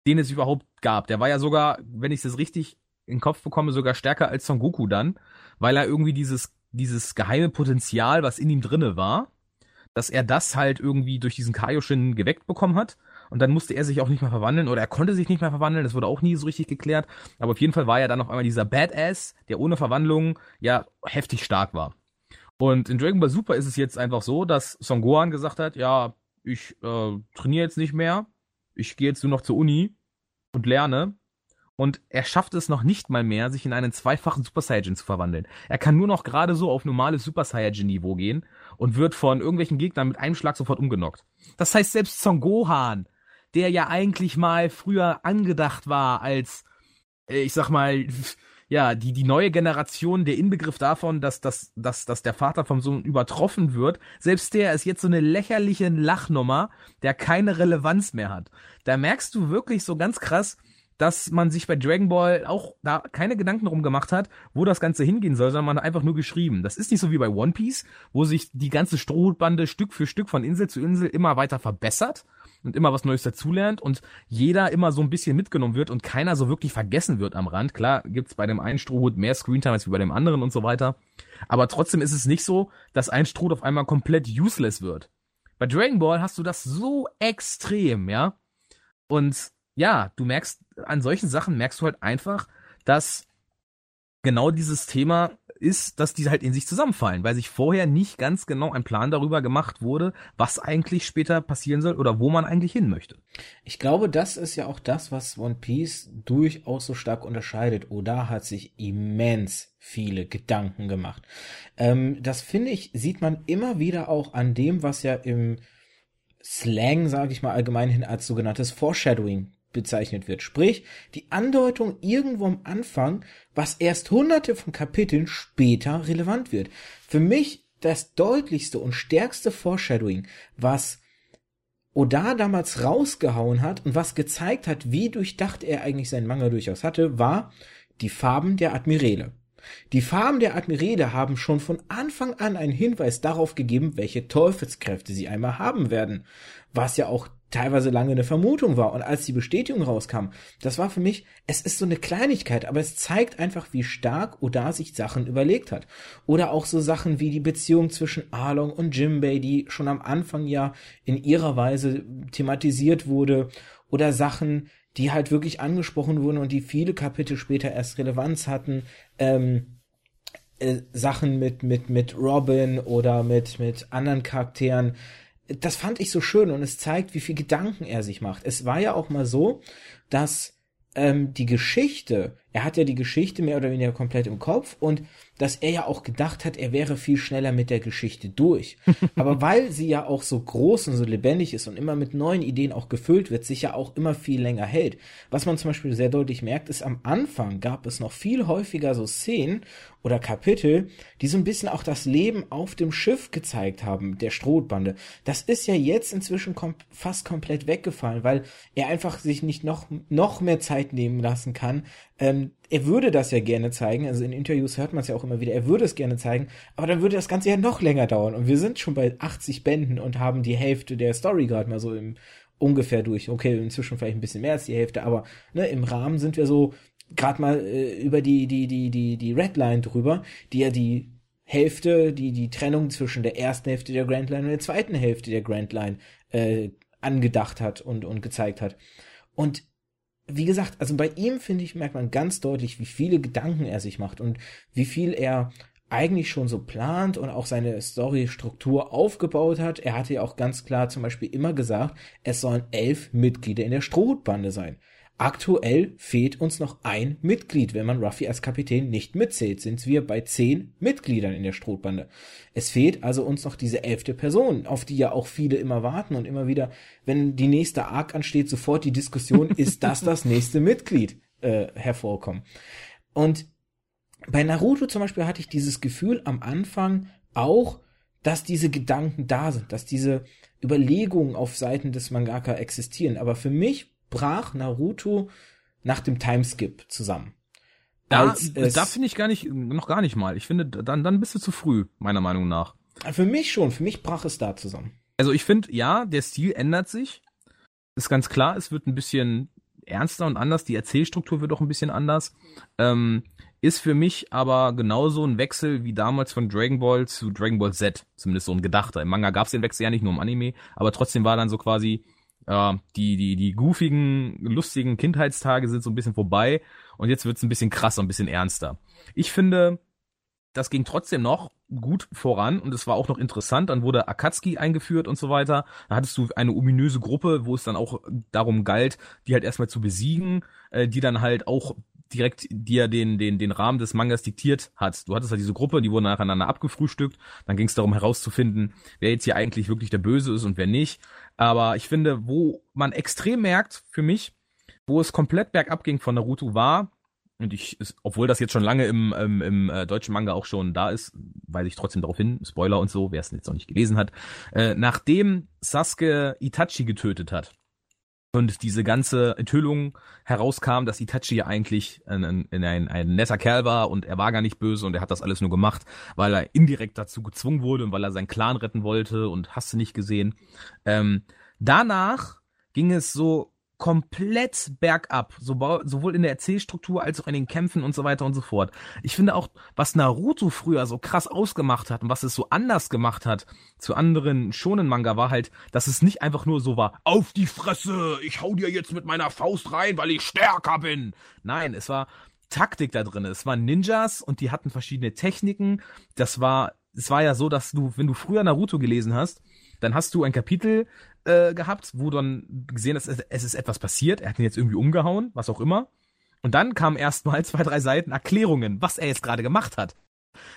den es überhaupt gab. Der war ja sogar, wenn ich das richtig in den Kopf bekomme, sogar stärker als Son Goku dann, weil er irgendwie dieses, dieses geheime Potenzial, was in ihm drinne war, dass er das halt irgendwie durch diesen Kaioshin geweckt bekommen hat. Und dann musste er sich auch nicht mehr verwandeln oder er konnte sich nicht mehr verwandeln. Das wurde auch nie so richtig geklärt. Aber auf jeden Fall war er dann auf einmal dieser Badass, der ohne Verwandlung ja heftig stark war. Und in Dragon Ball Super ist es jetzt einfach so, dass Son Gohan gesagt hat, ja, ich äh, trainiere jetzt nicht mehr. Ich gehe jetzt nur noch zur Uni und lerne. Und er schafft es noch nicht mal mehr, sich in einen zweifachen Super Saiyajin zu verwandeln. Er kann nur noch gerade so auf normales Super Saiyajin Niveau gehen und wird von irgendwelchen Gegnern mit einem Schlag sofort umgenockt. Das heißt, selbst Son Gohan, der ja eigentlich mal früher angedacht war als, äh, ich sag mal, ja, die, die neue Generation, der Inbegriff davon, dass, dass, dass, dass der Vater vom Sohn übertroffen wird, selbst der ist jetzt so eine lächerliche Lachnummer, der keine Relevanz mehr hat. Da merkst du wirklich so ganz krass, dass man sich bei Dragon Ball auch da keine Gedanken drum gemacht hat, wo das Ganze hingehen soll, sondern man hat einfach nur geschrieben. Das ist nicht so wie bei One Piece, wo sich die ganze Strohhutbande Stück für Stück von Insel zu Insel immer weiter verbessert und immer was Neues dazulernt und jeder immer so ein bisschen mitgenommen wird und keiner so wirklich vergessen wird am Rand. Klar gibt's bei dem einen Strohhut mehr Screentime als wie bei dem anderen und so weiter. Aber trotzdem ist es nicht so, dass ein Strohhut auf einmal komplett useless wird. Bei Dragon Ball hast du das so extrem, ja. Und ja, du merkst, an solchen Sachen merkst du halt einfach, dass genau dieses Thema ist, dass die halt in sich zusammenfallen, weil sich vorher nicht ganz genau ein Plan darüber gemacht wurde, was eigentlich später passieren soll oder wo man eigentlich hin möchte. Ich glaube, das ist ja auch das, was One Piece durchaus so stark unterscheidet. Oda hat sich immens viele Gedanken gemacht. Ähm, das finde ich, sieht man immer wieder auch an dem, was ja im Slang, sage ich mal allgemein hin, als sogenanntes Foreshadowing bezeichnet wird. Sprich, die Andeutung irgendwo am Anfang, was erst hunderte von Kapiteln später relevant wird. Für mich das deutlichste und stärkste Foreshadowing, was Oda damals rausgehauen hat und was gezeigt hat, wie durchdacht er eigentlich seinen Manga durchaus hatte, war die Farben der Admirale. Die Farben der Admirale haben schon von Anfang an einen Hinweis darauf gegeben, welche Teufelskräfte sie einmal haben werden, was ja auch teilweise lange eine Vermutung war. Und als die Bestätigung rauskam, das war für mich, es ist so eine Kleinigkeit, aber es zeigt einfach, wie stark Oda sich Sachen überlegt hat. Oder auch so Sachen wie die Beziehung zwischen Arlong und Jimbei, die schon am Anfang ja in ihrer Weise thematisiert wurde. Oder Sachen, die halt wirklich angesprochen wurden und die viele Kapitel später erst Relevanz hatten. Ähm, äh, Sachen mit, mit, mit Robin oder mit, mit anderen Charakteren, das fand ich so schön und es zeigt, wie viel Gedanken er sich macht. Es war ja auch mal so, dass ähm, die Geschichte, er hat ja die Geschichte mehr oder weniger komplett im Kopf und dass er ja auch gedacht hat, er wäre viel schneller mit der Geschichte durch. Aber weil sie ja auch so groß und so lebendig ist und immer mit neuen Ideen auch gefüllt wird, sich ja auch immer viel länger hält. Was man zum Beispiel sehr deutlich merkt, ist am Anfang gab es noch viel häufiger so Szenen oder Kapitel, die so ein bisschen auch das Leben auf dem Schiff gezeigt haben, der Strohbande. Das ist ja jetzt inzwischen kom fast komplett weggefallen, weil er einfach sich nicht noch, noch mehr Zeit nehmen lassen kann, ähm, er würde das ja gerne zeigen, also in Interviews hört man es ja auch immer wieder, er würde es gerne zeigen, aber dann würde das Ganze ja noch länger dauern. Und wir sind schon bei 80 Bänden und haben die Hälfte der Story gerade mal so im ungefähr durch. Okay, inzwischen vielleicht ein bisschen mehr als die Hälfte, aber ne, im Rahmen sind wir so gerade mal äh, über die, die, die, die, die Redline drüber, die ja die Hälfte, die, die Trennung zwischen der ersten Hälfte der Grand Line und der zweiten Hälfte der Grand Line äh, angedacht hat und, und gezeigt hat. Und wie gesagt, also bei ihm finde ich, merkt man ganz deutlich, wie viele Gedanken er sich macht und wie viel er eigentlich schon so plant und auch seine Storystruktur aufgebaut hat. Er hatte ja auch ganz klar zum Beispiel immer gesagt, es sollen elf Mitglieder in der Strohhutbande sein. Aktuell fehlt uns noch ein Mitglied. Wenn man Ruffy als Kapitän nicht mitzählt, sind wir bei zehn Mitgliedern in der Strohbande. Es fehlt also uns noch diese elfte Person, auf die ja auch viele immer warten und immer wieder, wenn die nächste Arc ansteht, sofort die Diskussion, ist das das nächste Mitglied äh, hervorkommen. Und bei Naruto zum Beispiel hatte ich dieses Gefühl am Anfang auch, dass diese Gedanken da sind, dass diese Überlegungen auf Seiten des Mangaka existieren. Aber für mich brach Naruto nach dem Timeskip zusammen. Da, da finde ich gar nicht, noch gar nicht mal. Ich finde, dann, dann bist du zu früh, meiner Meinung nach. Für mich schon, für mich brach es da zusammen. Also ich finde, ja, der Stil ändert sich. Ist ganz klar, es wird ein bisschen ernster und anders, die Erzählstruktur wird auch ein bisschen anders. Ähm, ist für mich aber genauso ein Wechsel wie damals von Dragon Ball zu Dragon Ball Z. Zumindest so ein gedachter. Im Manga gab es den Wechsel ja nicht nur im Anime, aber trotzdem war dann so quasi, äh, die, die, die goofigen, lustigen Kindheitstage sind so ein bisschen vorbei und jetzt wird's ein bisschen krasser, ein bisschen ernster. Ich finde, das ging trotzdem noch gut voran und es war auch noch interessant. Dann wurde Akatsuki eingeführt und so weiter. Da hattest du eine ominöse Gruppe, wo es dann auch darum galt, die halt erstmal zu besiegen, äh, die dann halt auch direkt dir den, den, den Rahmen des Mangas diktiert hat. Du hattest halt diese Gruppe, die wurden nacheinander abgefrühstückt. Dann ging es darum herauszufinden, wer jetzt hier eigentlich wirklich der Böse ist und wer nicht. Aber ich finde, wo man extrem merkt, für mich, wo es komplett bergab ging von Naruto war, und ich, obwohl das jetzt schon lange im, im, im äh, deutschen Manga auch schon da ist, weise ich trotzdem darauf hin, Spoiler und so, wer es jetzt noch nicht gelesen hat, äh, nachdem Sasuke Itachi getötet hat, und diese ganze Enthüllung herauskam, dass Itachi ja eigentlich ein, ein, ein, ein netter Kerl war und er war gar nicht böse und er hat das alles nur gemacht, weil er indirekt dazu gezwungen wurde und weil er seinen Clan retten wollte und hast du nicht gesehen. Ähm, danach ging es so komplett bergab, sowohl in der Erzählstruktur als auch in den Kämpfen und so weiter und so fort. Ich finde auch, was Naruto früher so krass ausgemacht hat und was es so anders gemacht hat zu anderen schonen Manga war halt, dass es nicht einfach nur so war, auf die Fresse, ich hau dir jetzt mit meiner Faust rein, weil ich stärker bin. Nein, es war Taktik da drin. Es waren Ninjas und die hatten verschiedene Techniken. Das war, es war ja so, dass du, wenn du früher Naruto gelesen hast, dann hast du ein Kapitel äh, gehabt, wo dann gesehen hast, es ist etwas passiert, er hat ihn jetzt irgendwie umgehauen, was auch immer. Und dann kamen erstmal zwei, drei Seiten Erklärungen, was er jetzt gerade gemacht hat.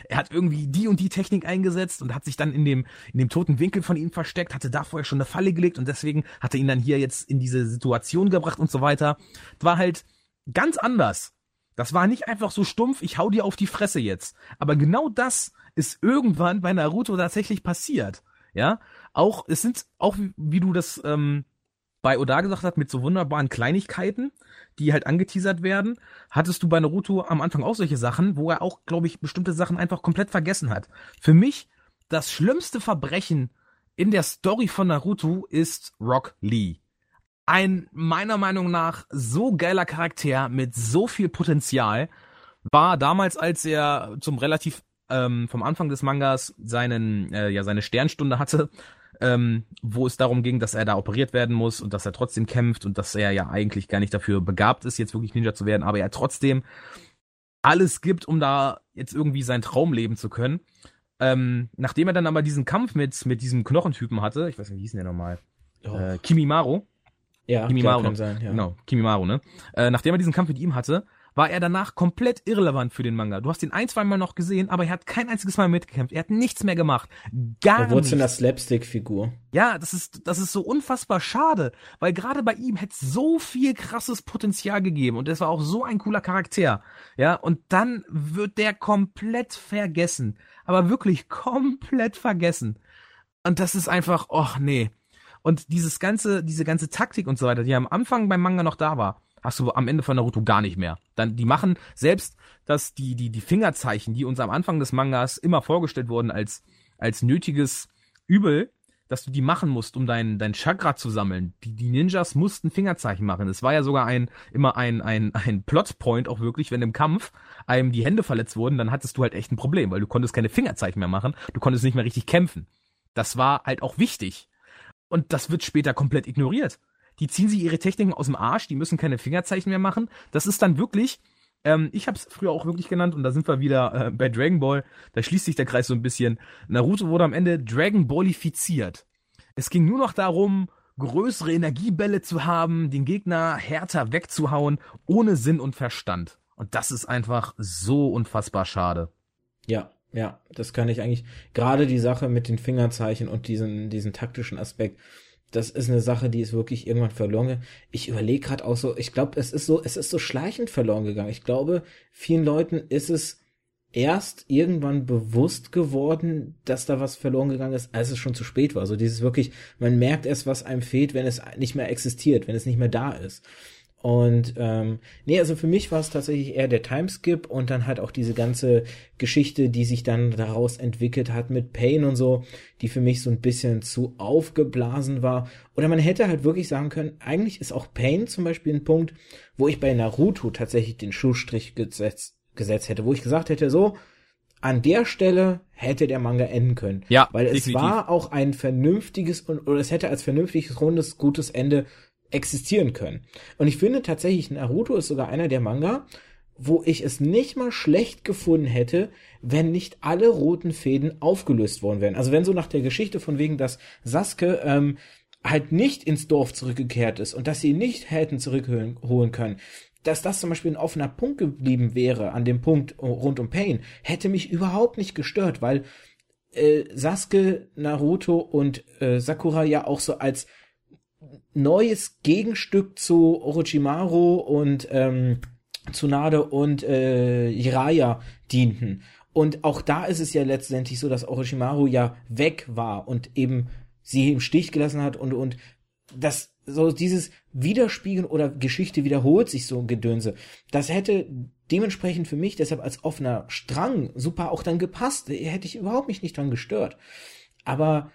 Er hat irgendwie die und die Technik eingesetzt und hat sich dann in dem, in dem toten Winkel von ihm versteckt, hatte da vorher schon eine Falle gelegt und deswegen hat er ihn dann hier jetzt in diese Situation gebracht und so weiter. Das war halt ganz anders. Das war nicht einfach so stumpf, ich hau dir auf die Fresse jetzt. Aber genau das ist irgendwann bei Naruto tatsächlich passiert. Ja, auch, es sind auch, wie, du das ähm, bei Oda gesagt hast, mit so wunderbaren Kleinigkeiten, die halt angeteasert werden, hattest du bei Naruto am Anfang auch solche Sachen, wo er auch, glaube ich, bestimmte Sachen einfach komplett vergessen hat. Für mich das schlimmste Verbrechen in der Story von Naruto ist Rock Lee. Ein meiner Meinung nach so geiler Charakter mit so viel Potenzial war damals, als er zum relativ ähm, vom Anfang des Mangas seinen äh, ja seine Sternstunde hatte, ähm, wo es darum ging, dass er da operiert werden muss und dass er trotzdem kämpft und dass er ja eigentlich gar nicht dafür begabt ist, jetzt wirklich Ninja zu werden, aber er trotzdem alles gibt, um da jetzt irgendwie sein Traum leben zu können. Ähm, nachdem er dann aber diesen Kampf mit, mit diesem Knochentypen hatte, ich weiß nicht, wie hieß denn der nochmal? Oh. Äh, Kimimaro. Ja, Kimimaro, kann sein, ja. Genau, Kimimaro, ne? Äh, nachdem er diesen Kampf mit ihm hatte, war er danach komplett irrelevant für den Manga. Du hast ihn ein, zwei Mal noch gesehen, aber er hat kein einziges Mal mitgekämpft. Er hat nichts mehr gemacht. Gar er wurde nichts. zu einer Slapstick-Figur. Ja, das ist, das ist so unfassbar schade, weil gerade bei ihm hätte so viel krasses Potenzial gegeben und es war auch so ein cooler Charakter. Ja, und dann wird der komplett vergessen. Aber wirklich komplett vergessen. Und das ist einfach, oh nee. Und dieses ganze, diese ganze Taktik und so weiter, die am Anfang beim Manga noch da war, hast du am Ende von Naruto gar nicht mehr. Dann, die machen selbst, dass die, die, die Fingerzeichen, die uns am Anfang des Mangas immer vorgestellt wurden als, als nötiges Übel, dass du die machen musst, um dein, dein Chakra zu sammeln. Die, die Ninjas mussten Fingerzeichen machen. Es war ja sogar ein, immer ein, ein, ein Plotpoint auch wirklich, wenn im Kampf einem die Hände verletzt wurden, dann hattest du halt echt ein Problem, weil du konntest keine Fingerzeichen mehr machen, du konntest nicht mehr richtig kämpfen. Das war halt auch wichtig. Und das wird später komplett ignoriert die ziehen sich ihre Techniken aus dem Arsch, die müssen keine Fingerzeichen mehr machen. Das ist dann wirklich, ähm, ich habe es früher auch wirklich genannt und da sind wir wieder äh, bei Dragon Ball, da schließt sich der Kreis so ein bisschen. Naruto wurde am Ende Dragon Ballifiziert. Es ging nur noch darum, größere Energiebälle zu haben, den Gegner härter wegzuhauen, ohne Sinn und Verstand. Und das ist einfach so unfassbar schade. Ja, ja, das kann ich eigentlich. Gerade die Sache mit den Fingerzeichen und diesen, diesen taktischen Aspekt, das ist eine Sache, die ist wirklich irgendwann verloren gegangen. Ich überlege gerade auch so, ich glaube, es ist so, es ist so schleichend verloren gegangen. Ich glaube, vielen Leuten ist es erst irgendwann bewusst geworden, dass da was verloren gegangen ist, als es schon zu spät war. Also dieses wirklich, man merkt erst, was einem fehlt, wenn es nicht mehr existiert, wenn es nicht mehr da ist. Und ähm, nee, also für mich war es tatsächlich eher der Timeskip und dann halt auch diese ganze Geschichte, die sich dann daraus entwickelt hat mit Pain und so, die für mich so ein bisschen zu aufgeblasen war. Oder man hätte halt wirklich sagen können, eigentlich ist auch Pain zum Beispiel ein Punkt, wo ich bei Naruto tatsächlich den Schlussstrich gesetzt, gesetzt hätte, wo ich gesagt hätte, so, an der Stelle hätte der Manga enden können. Ja, weil es definitiv. war auch ein vernünftiges und oder es hätte als vernünftiges rundes gutes Ende existieren können. Und ich finde tatsächlich, Naruto ist sogar einer der Manga, wo ich es nicht mal schlecht gefunden hätte, wenn nicht alle roten Fäden aufgelöst worden wären. Also wenn so nach der Geschichte von wegen, dass Sasuke ähm, halt nicht ins Dorf zurückgekehrt ist und dass sie ihn nicht hätten zurückholen können, dass das zum Beispiel ein offener Punkt geblieben wäre an dem Punkt rund um Pain, hätte mich überhaupt nicht gestört, weil äh, Sasuke, Naruto und äh, Sakura ja auch so als neues Gegenstück zu Orochimaru und ähm, Tsunade und äh, Jiraiya dienten. Und auch da ist es ja letztendlich so, dass Orochimaru ja weg war und eben sie im Stich gelassen hat und, und das, so dieses Widerspiegeln oder Geschichte wiederholt sich so ein Gedönse. Das hätte dementsprechend für mich deshalb als offener Strang super auch dann gepasst. Hätte ich überhaupt mich nicht dran gestört. Aber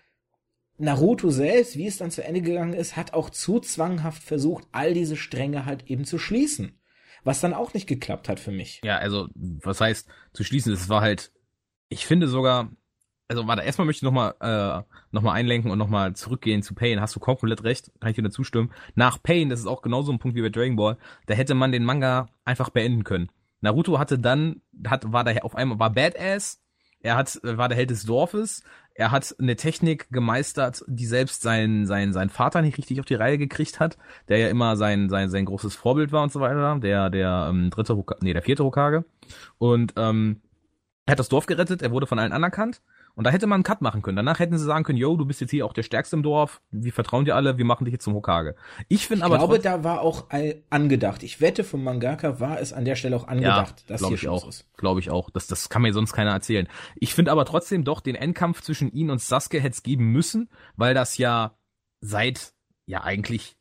Naruto selbst, wie es dann zu Ende gegangen ist, hat auch zu zwanghaft versucht, all diese Stränge halt eben zu schließen. Was dann auch nicht geklappt hat für mich. Ja, also, was heißt zu schließen? Es war halt, ich finde sogar, also warte, erstmal möchte ich nochmal äh, noch einlenken und nochmal zurückgehen zu Pain. Hast du komplett recht, kann ich dir dazu stimmen. Nach Pain, das ist auch genauso ein Punkt wie bei Dragon Ball, da hätte man den Manga einfach beenden können. Naruto hatte dann, hat, war daher auf einmal, war Badass, er hat, war der Held des Dorfes, er hat eine Technik gemeistert, die selbst sein, sein, sein Vater nicht richtig auf die Reihe gekriegt hat, der ja immer sein, sein, sein großes Vorbild war und so weiter, der, der ähm, dritte Hokage, nee, der vierte Hokage. Und ähm, er hat das Dorf gerettet, er wurde von allen anerkannt und da hätte man einen Cut machen können. Danach hätten sie sagen können, yo, du bist jetzt hier auch der Stärkste im Dorf, wir vertrauen dir alle, wir machen dich jetzt zum Hokage. Ich finde aber. Ich glaube, da war auch angedacht. Ich wette, vom Mangaka war es an der Stelle auch angedacht, ja, dass hier ich auch, ist. Glaube ich auch. Das, das kann mir sonst keiner erzählen. Ich finde aber trotzdem doch, den Endkampf zwischen ihn und Sasuke hätte es geben müssen, weil das ja seit, ja eigentlich,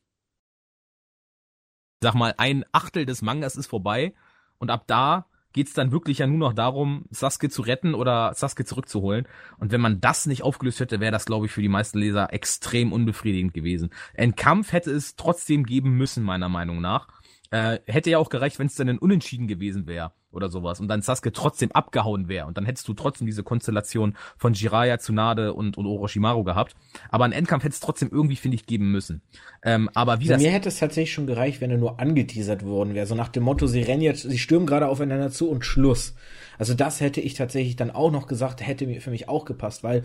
sag mal, ein Achtel des Mangas ist vorbei. Und ab da geht's dann wirklich ja nur noch darum, Sasuke zu retten oder Sasuke zurückzuholen. Und wenn man das nicht aufgelöst hätte, wäre das, glaube ich, für die meisten Leser extrem unbefriedigend gewesen. Ein Kampf hätte es trotzdem geben müssen, meiner Meinung nach. Äh, hätte ja auch gereicht, wenn es dann ein Unentschieden gewesen wäre oder sowas und dann Sasuke trotzdem abgehauen wäre und dann hättest du trotzdem diese Konstellation von Jiraiya, Tsunade und, und Orochimaru gehabt. Aber ein Endkampf hätte es trotzdem irgendwie, finde ich, geben müssen. Ähm, aber wie also das mir hätte es tatsächlich schon gereicht, wenn er nur angeteasert worden wäre. So nach dem Motto, sie rennen jetzt, sie stürmen gerade aufeinander zu und Schluss. Also das hätte ich tatsächlich dann auch noch gesagt, hätte mir für mich auch gepasst, weil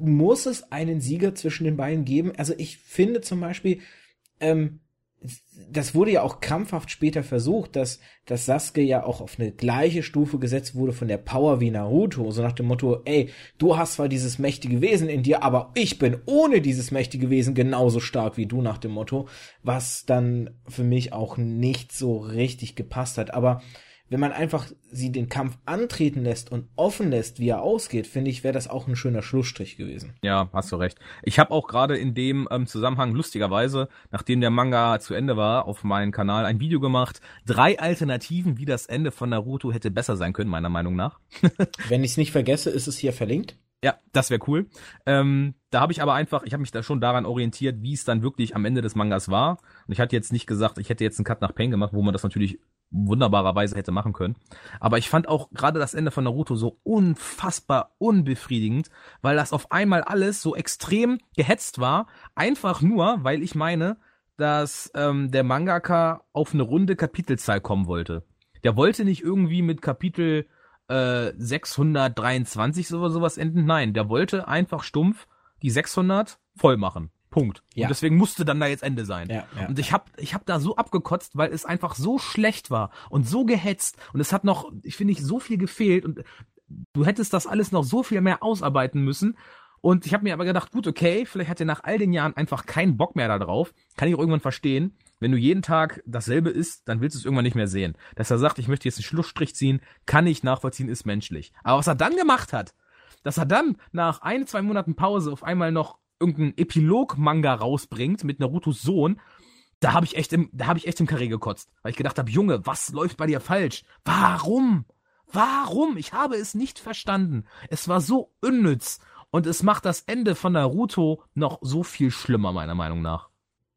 muss es einen Sieger zwischen den beiden geben? Also ich finde zum Beispiel, ähm, das wurde ja auch krampfhaft später versucht, dass, dass Sasuke ja auch auf eine gleiche Stufe gesetzt wurde von der Power wie Naruto, so nach dem Motto, ey, du hast zwar dieses mächtige Wesen in dir, aber ich bin ohne dieses mächtige Wesen genauso stark wie du nach dem Motto, was dann für mich auch nicht so richtig gepasst hat, aber wenn man einfach sie den Kampf antreten lässt und offen lässt, wie er ausgeht, finde ich, wäre das auch ein schöner Schlussstrich gewesen. Ja, hast du recht. Ich habe auch gerade in dem ähm, Zusammenhang lustigerweise, nachdem der Manga zu Ende war, auf meinem Kanal ein Video gemacht. Drei Alternativen, wie das Ende von Naruto hätte besser sein können, meiner Meinung nach. wenn ich es nicht vergesse, ist es hier verlinkt. Ja, das wäre cool. Ähm, da habe ich aber einfach, ich habe mich da schon daran orientiert, wie es dann wirklich am Ende des Mangas war. Und ich hatte jetzt nicht gesagt, ich hätte jetzt einen Cut nach Pain gemacht, wo man das natürlich wunderbarerweise hätte machen können. Aber ich fand auch gerade das Ende von Naruto so unfassbar unbefriedigend, weil das auf einmal alles so extrem gehetzt war. Einfach nur, weil ich meine, dass ähm, der Mangaka auf eine runde Kapitelzahl kommen wollte. Der wollte nicht irgendwie mit Kapitel äh, 623 oder sowas enden. Nein, der wollte einfach stumpf die 600 voll machen. Punkt. Ja. Und deswegen musste dann da jetzt Ende sein. Ja, ja. Und ich hab, ich hab da so abgekotzt, weil es einfach so schlecht war und so gehetzt und es hat noch, ich finde ich, so viel gefehlt und du hättest das alles noch so viel mehr ausarbeiten müssen. Und ich habe mir aber gedacht, gut, okay, vielleicht hat er nach all den Jahren einfach keinen Bock mehr darauf. Kann ich auch irgendwann verstehen. Wenn du jeden Tag dasselbe isst, dann willst du es irgendwann nicht mehr sehen. Dass er sagt, ich möchte jetzt einen Schlussstrich ziehen, kann ich nachvollziehen, ist menschlich. Aber was er dann gemacht hat, dass er dann nach ein, zwei Monaten Pause auf einmal noch irgendein Epilog-Manga rausbringt mit Narutos Sohn, da habe ich echt im, da habe ich echt im Karree gekotzt, weil ich gedacht habe, Junge, was läuft bei dir falsch? Warum? Warum? Ich habe es nicht verstanden. Es war so unnütz und es macht das Ende von Naruto noch so viel schlimmer meiner Meinung nach.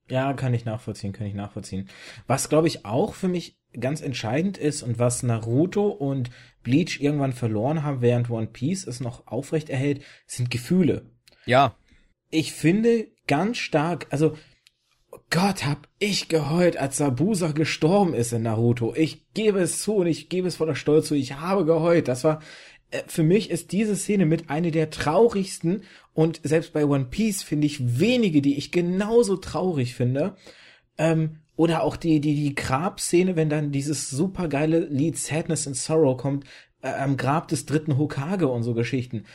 Ja, kann ich nachvollziehen, kann ich nachvollziehen. Was glaube ich auch für mich ganz entscheidend ist und was Naruto und Bleach irgendwann verloren haben, während One Piece es noch aufrecht erhält, sind Gefühle. Ja. Ich finde ganz stark, also Gott, hab ich geheult, als Sabusa gestorben ist in Naruto. Ich gebe es zu und ich gebe es voller Stolz zu. Ich habe geheult. Das war, äh, für mich ist diese Szene mit eine der traurigsten und selbst bei One Piece finde ich wenige, die ich genauso traurig finde. Ähm, oder auch die, die, die Grabszene, wenn dann dieses supergeile Lied Sadness and Sorrow kommt, äh, am Grab des dritten Hokage und so Geschichten.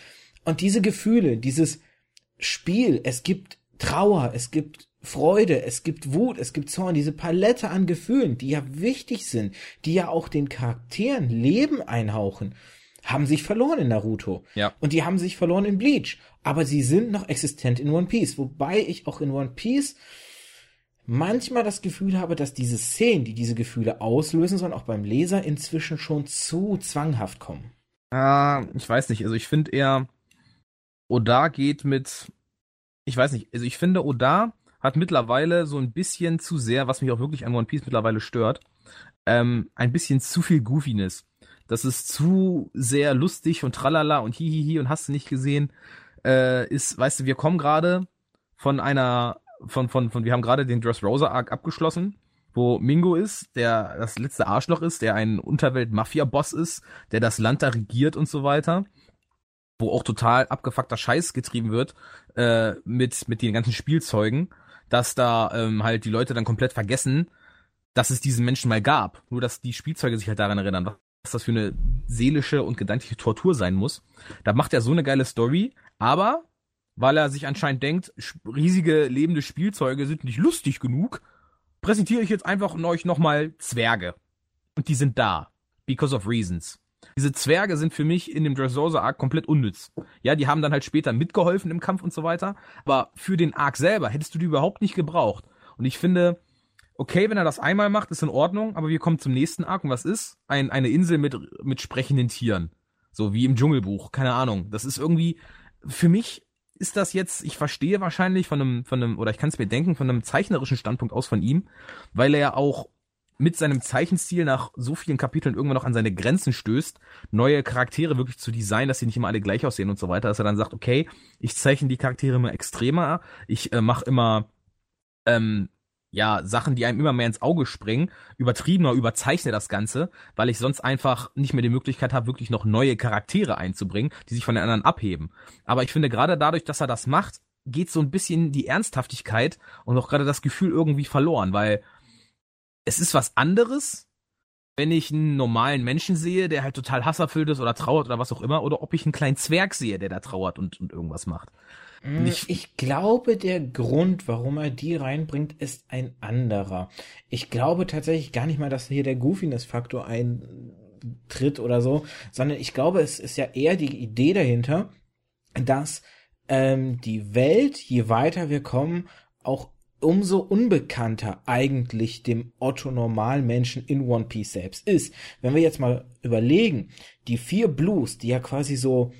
Und diese Gefühle, dieses Spiel, es gibt Trauer, es gibt Freude, es gibt Wut, es gibt Zorn, diese Palette an Gefühlen, die ja wichtig sind, die ja auch den Charakteren Leben einhauchen, haben sich verloren in Naruto. Ja. Und die haben sich verloren in Bleach. Aber sie sind noch existent in One Piece. Wobei ich auch in One Piece manchmal das Gefühl habe, dass diese Szenen, die diese Gefühle auslösen sollen, auch beim Leser inzwischen schon zu zwanghaft kommen. Ah, ich weiß nicht. Also ich finde eher, Oda geht mit, ich weiß nicht, also ich finde, Oda hat mittlerweile so ein bisschen zu sehr, was mich auch wirklich an One Piece mittlerweile stört, ähm, ein bisschen zu viel Goofiness. Das ist zu sehr lustig und tralala und hihihi und hast du nicht gesehen, äh, ist, weißt du, wir kommen gerade von einer von, von, von, wir haben gerade den Dressrosa Arc abgeschlossen, wo Mingo ist, der das letzte Arschloch ist, der ein Unterwelt-Mafia-Boss ist, der das Land da regiert und so weiter, wo auch total abgefuckter Scheiß getrieben wird, äh, mit, mit den ganzen Spielzeugen, dass da ähm, halt die Leute dann komplett vergessen, dass es diesen Menschen mal gab. Nur, dass die Spielzeuge sich halt daran erinnern, was das für eine seelische und gedankliche Tortur sein muss. Da macht er so eine geile Story, aber weil er sich anscheinend denkt, riesige lebende Spielzeuge sind nicht lustig genug, präsentiere ich jetzt einfach euch nochmal Zwerge. Und die sind da. Because of reasons. Diese Zwerge sind für mich in dem Dressrosa Arc komplett unnütz. Ja, die haben dann halt später mitgeholfen im Kampf und so weiter. Aber für den Arc selber hättest du die überhaupt nicht gebraucht. Und ich finde, okay, wenn er das einmal macht, ist in Ordnung, aber wir kommen zum nächsten Arc und was ist? Ein, eine Insel mit, mit sprechenden Tieren. So wie im Dschungelbuch. Keine Ahnung. Das ist irgendwie, für mich ist das jetzt, ich verstehe wahrscheinlich von einem, von einem, oder ich kann es mir denken, von einem zeichnerischen Standpunkt aus von ihm, weil er ja auch mit seinem Zeichenstil nach so vielen Kapiteln irgendwann noch an seine Grenzen stößt, neue Charaktere wirklich zu designen, dass sie nicht immer alle gleich aussehen und so weiter, dass er dann sagt, okay, ich zeichne die Charaktere immer extremer, ich äh, mache immer ähm, ja, Sachen, die einem immer mehr ins Auge springen, übertriebener, überzeichne das Ganze, weil ich sonst einfach nicht mehr die Möglichkeit habe, wirklich noch neue Charaktere einzubringen, die sich von den anderen abheben. Aber ich finde, gerade dadurch, dass er das macht, geht so ein bisschen die Ernsthaftigkeit und auch gerade das Gefühl irgendwie verloren, weil es ist was anderes, wenn ich einen normalen Menschen sehe, der halt total hasserfüllt ist oder trauert oder was auch immer, oder ob ich einen kleinen Zwerg sehe, der da trauert und, und irgendwas macht. Mm, ich, ich, glaube, der Grund, warum er die reinbringt, ist ein anderer. Ich glaube tatsächlich gar nicht mal, dass hier der Goofiness-Faktor eintritt oder so, sondern ich glaube, es ist ja eher die Idee dahinter, dass ähm, die Welt, je weiter wir kommen, auch umso unbekannter eigentlich dem Otto Normalmenschen in One Piece selbst ist. Wenn wir jetzt mal überlegen, die vier Blues, die ja quasi so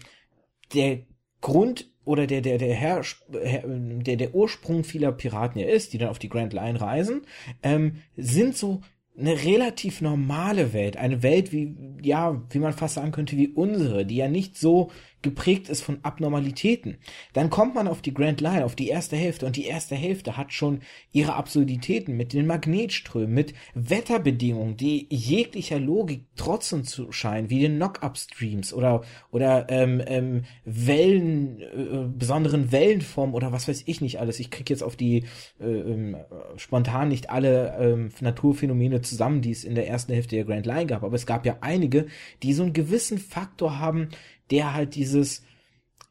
der Grund oder der der der Herr, der der Ursprung vieler Piraten ja ist, die dann auf die Grand Line reisen, ähm, sind so eine relativ normale Welt, eine Welt wie ja, wie man fast sagen könnte wie unsere, die ja nicht so geprägt ist von Abnormalitäten. Dann kommt man auf die Grand Line, auf die erste Hälfte und die erste Hälfte hat schon ihre Absurditäten mit den Magnetströmen, mit Wetterbedingungen, die jeglicher Logik trotzen zu scheinen, wie den Knock-Up-Streams oder oder ähm, ähm, Wellen, äh, besonderen Wellenformen oder was weiß ich nicht alles. Ich krieg jetzt auf die äh, äh, spontan nicht alle äh, Naturphänomene zusammen, die es in der ersten Hälfte der Grand Line gab, aber es gab ja einige, die so einen gewissen Faktor haben, der halt dieses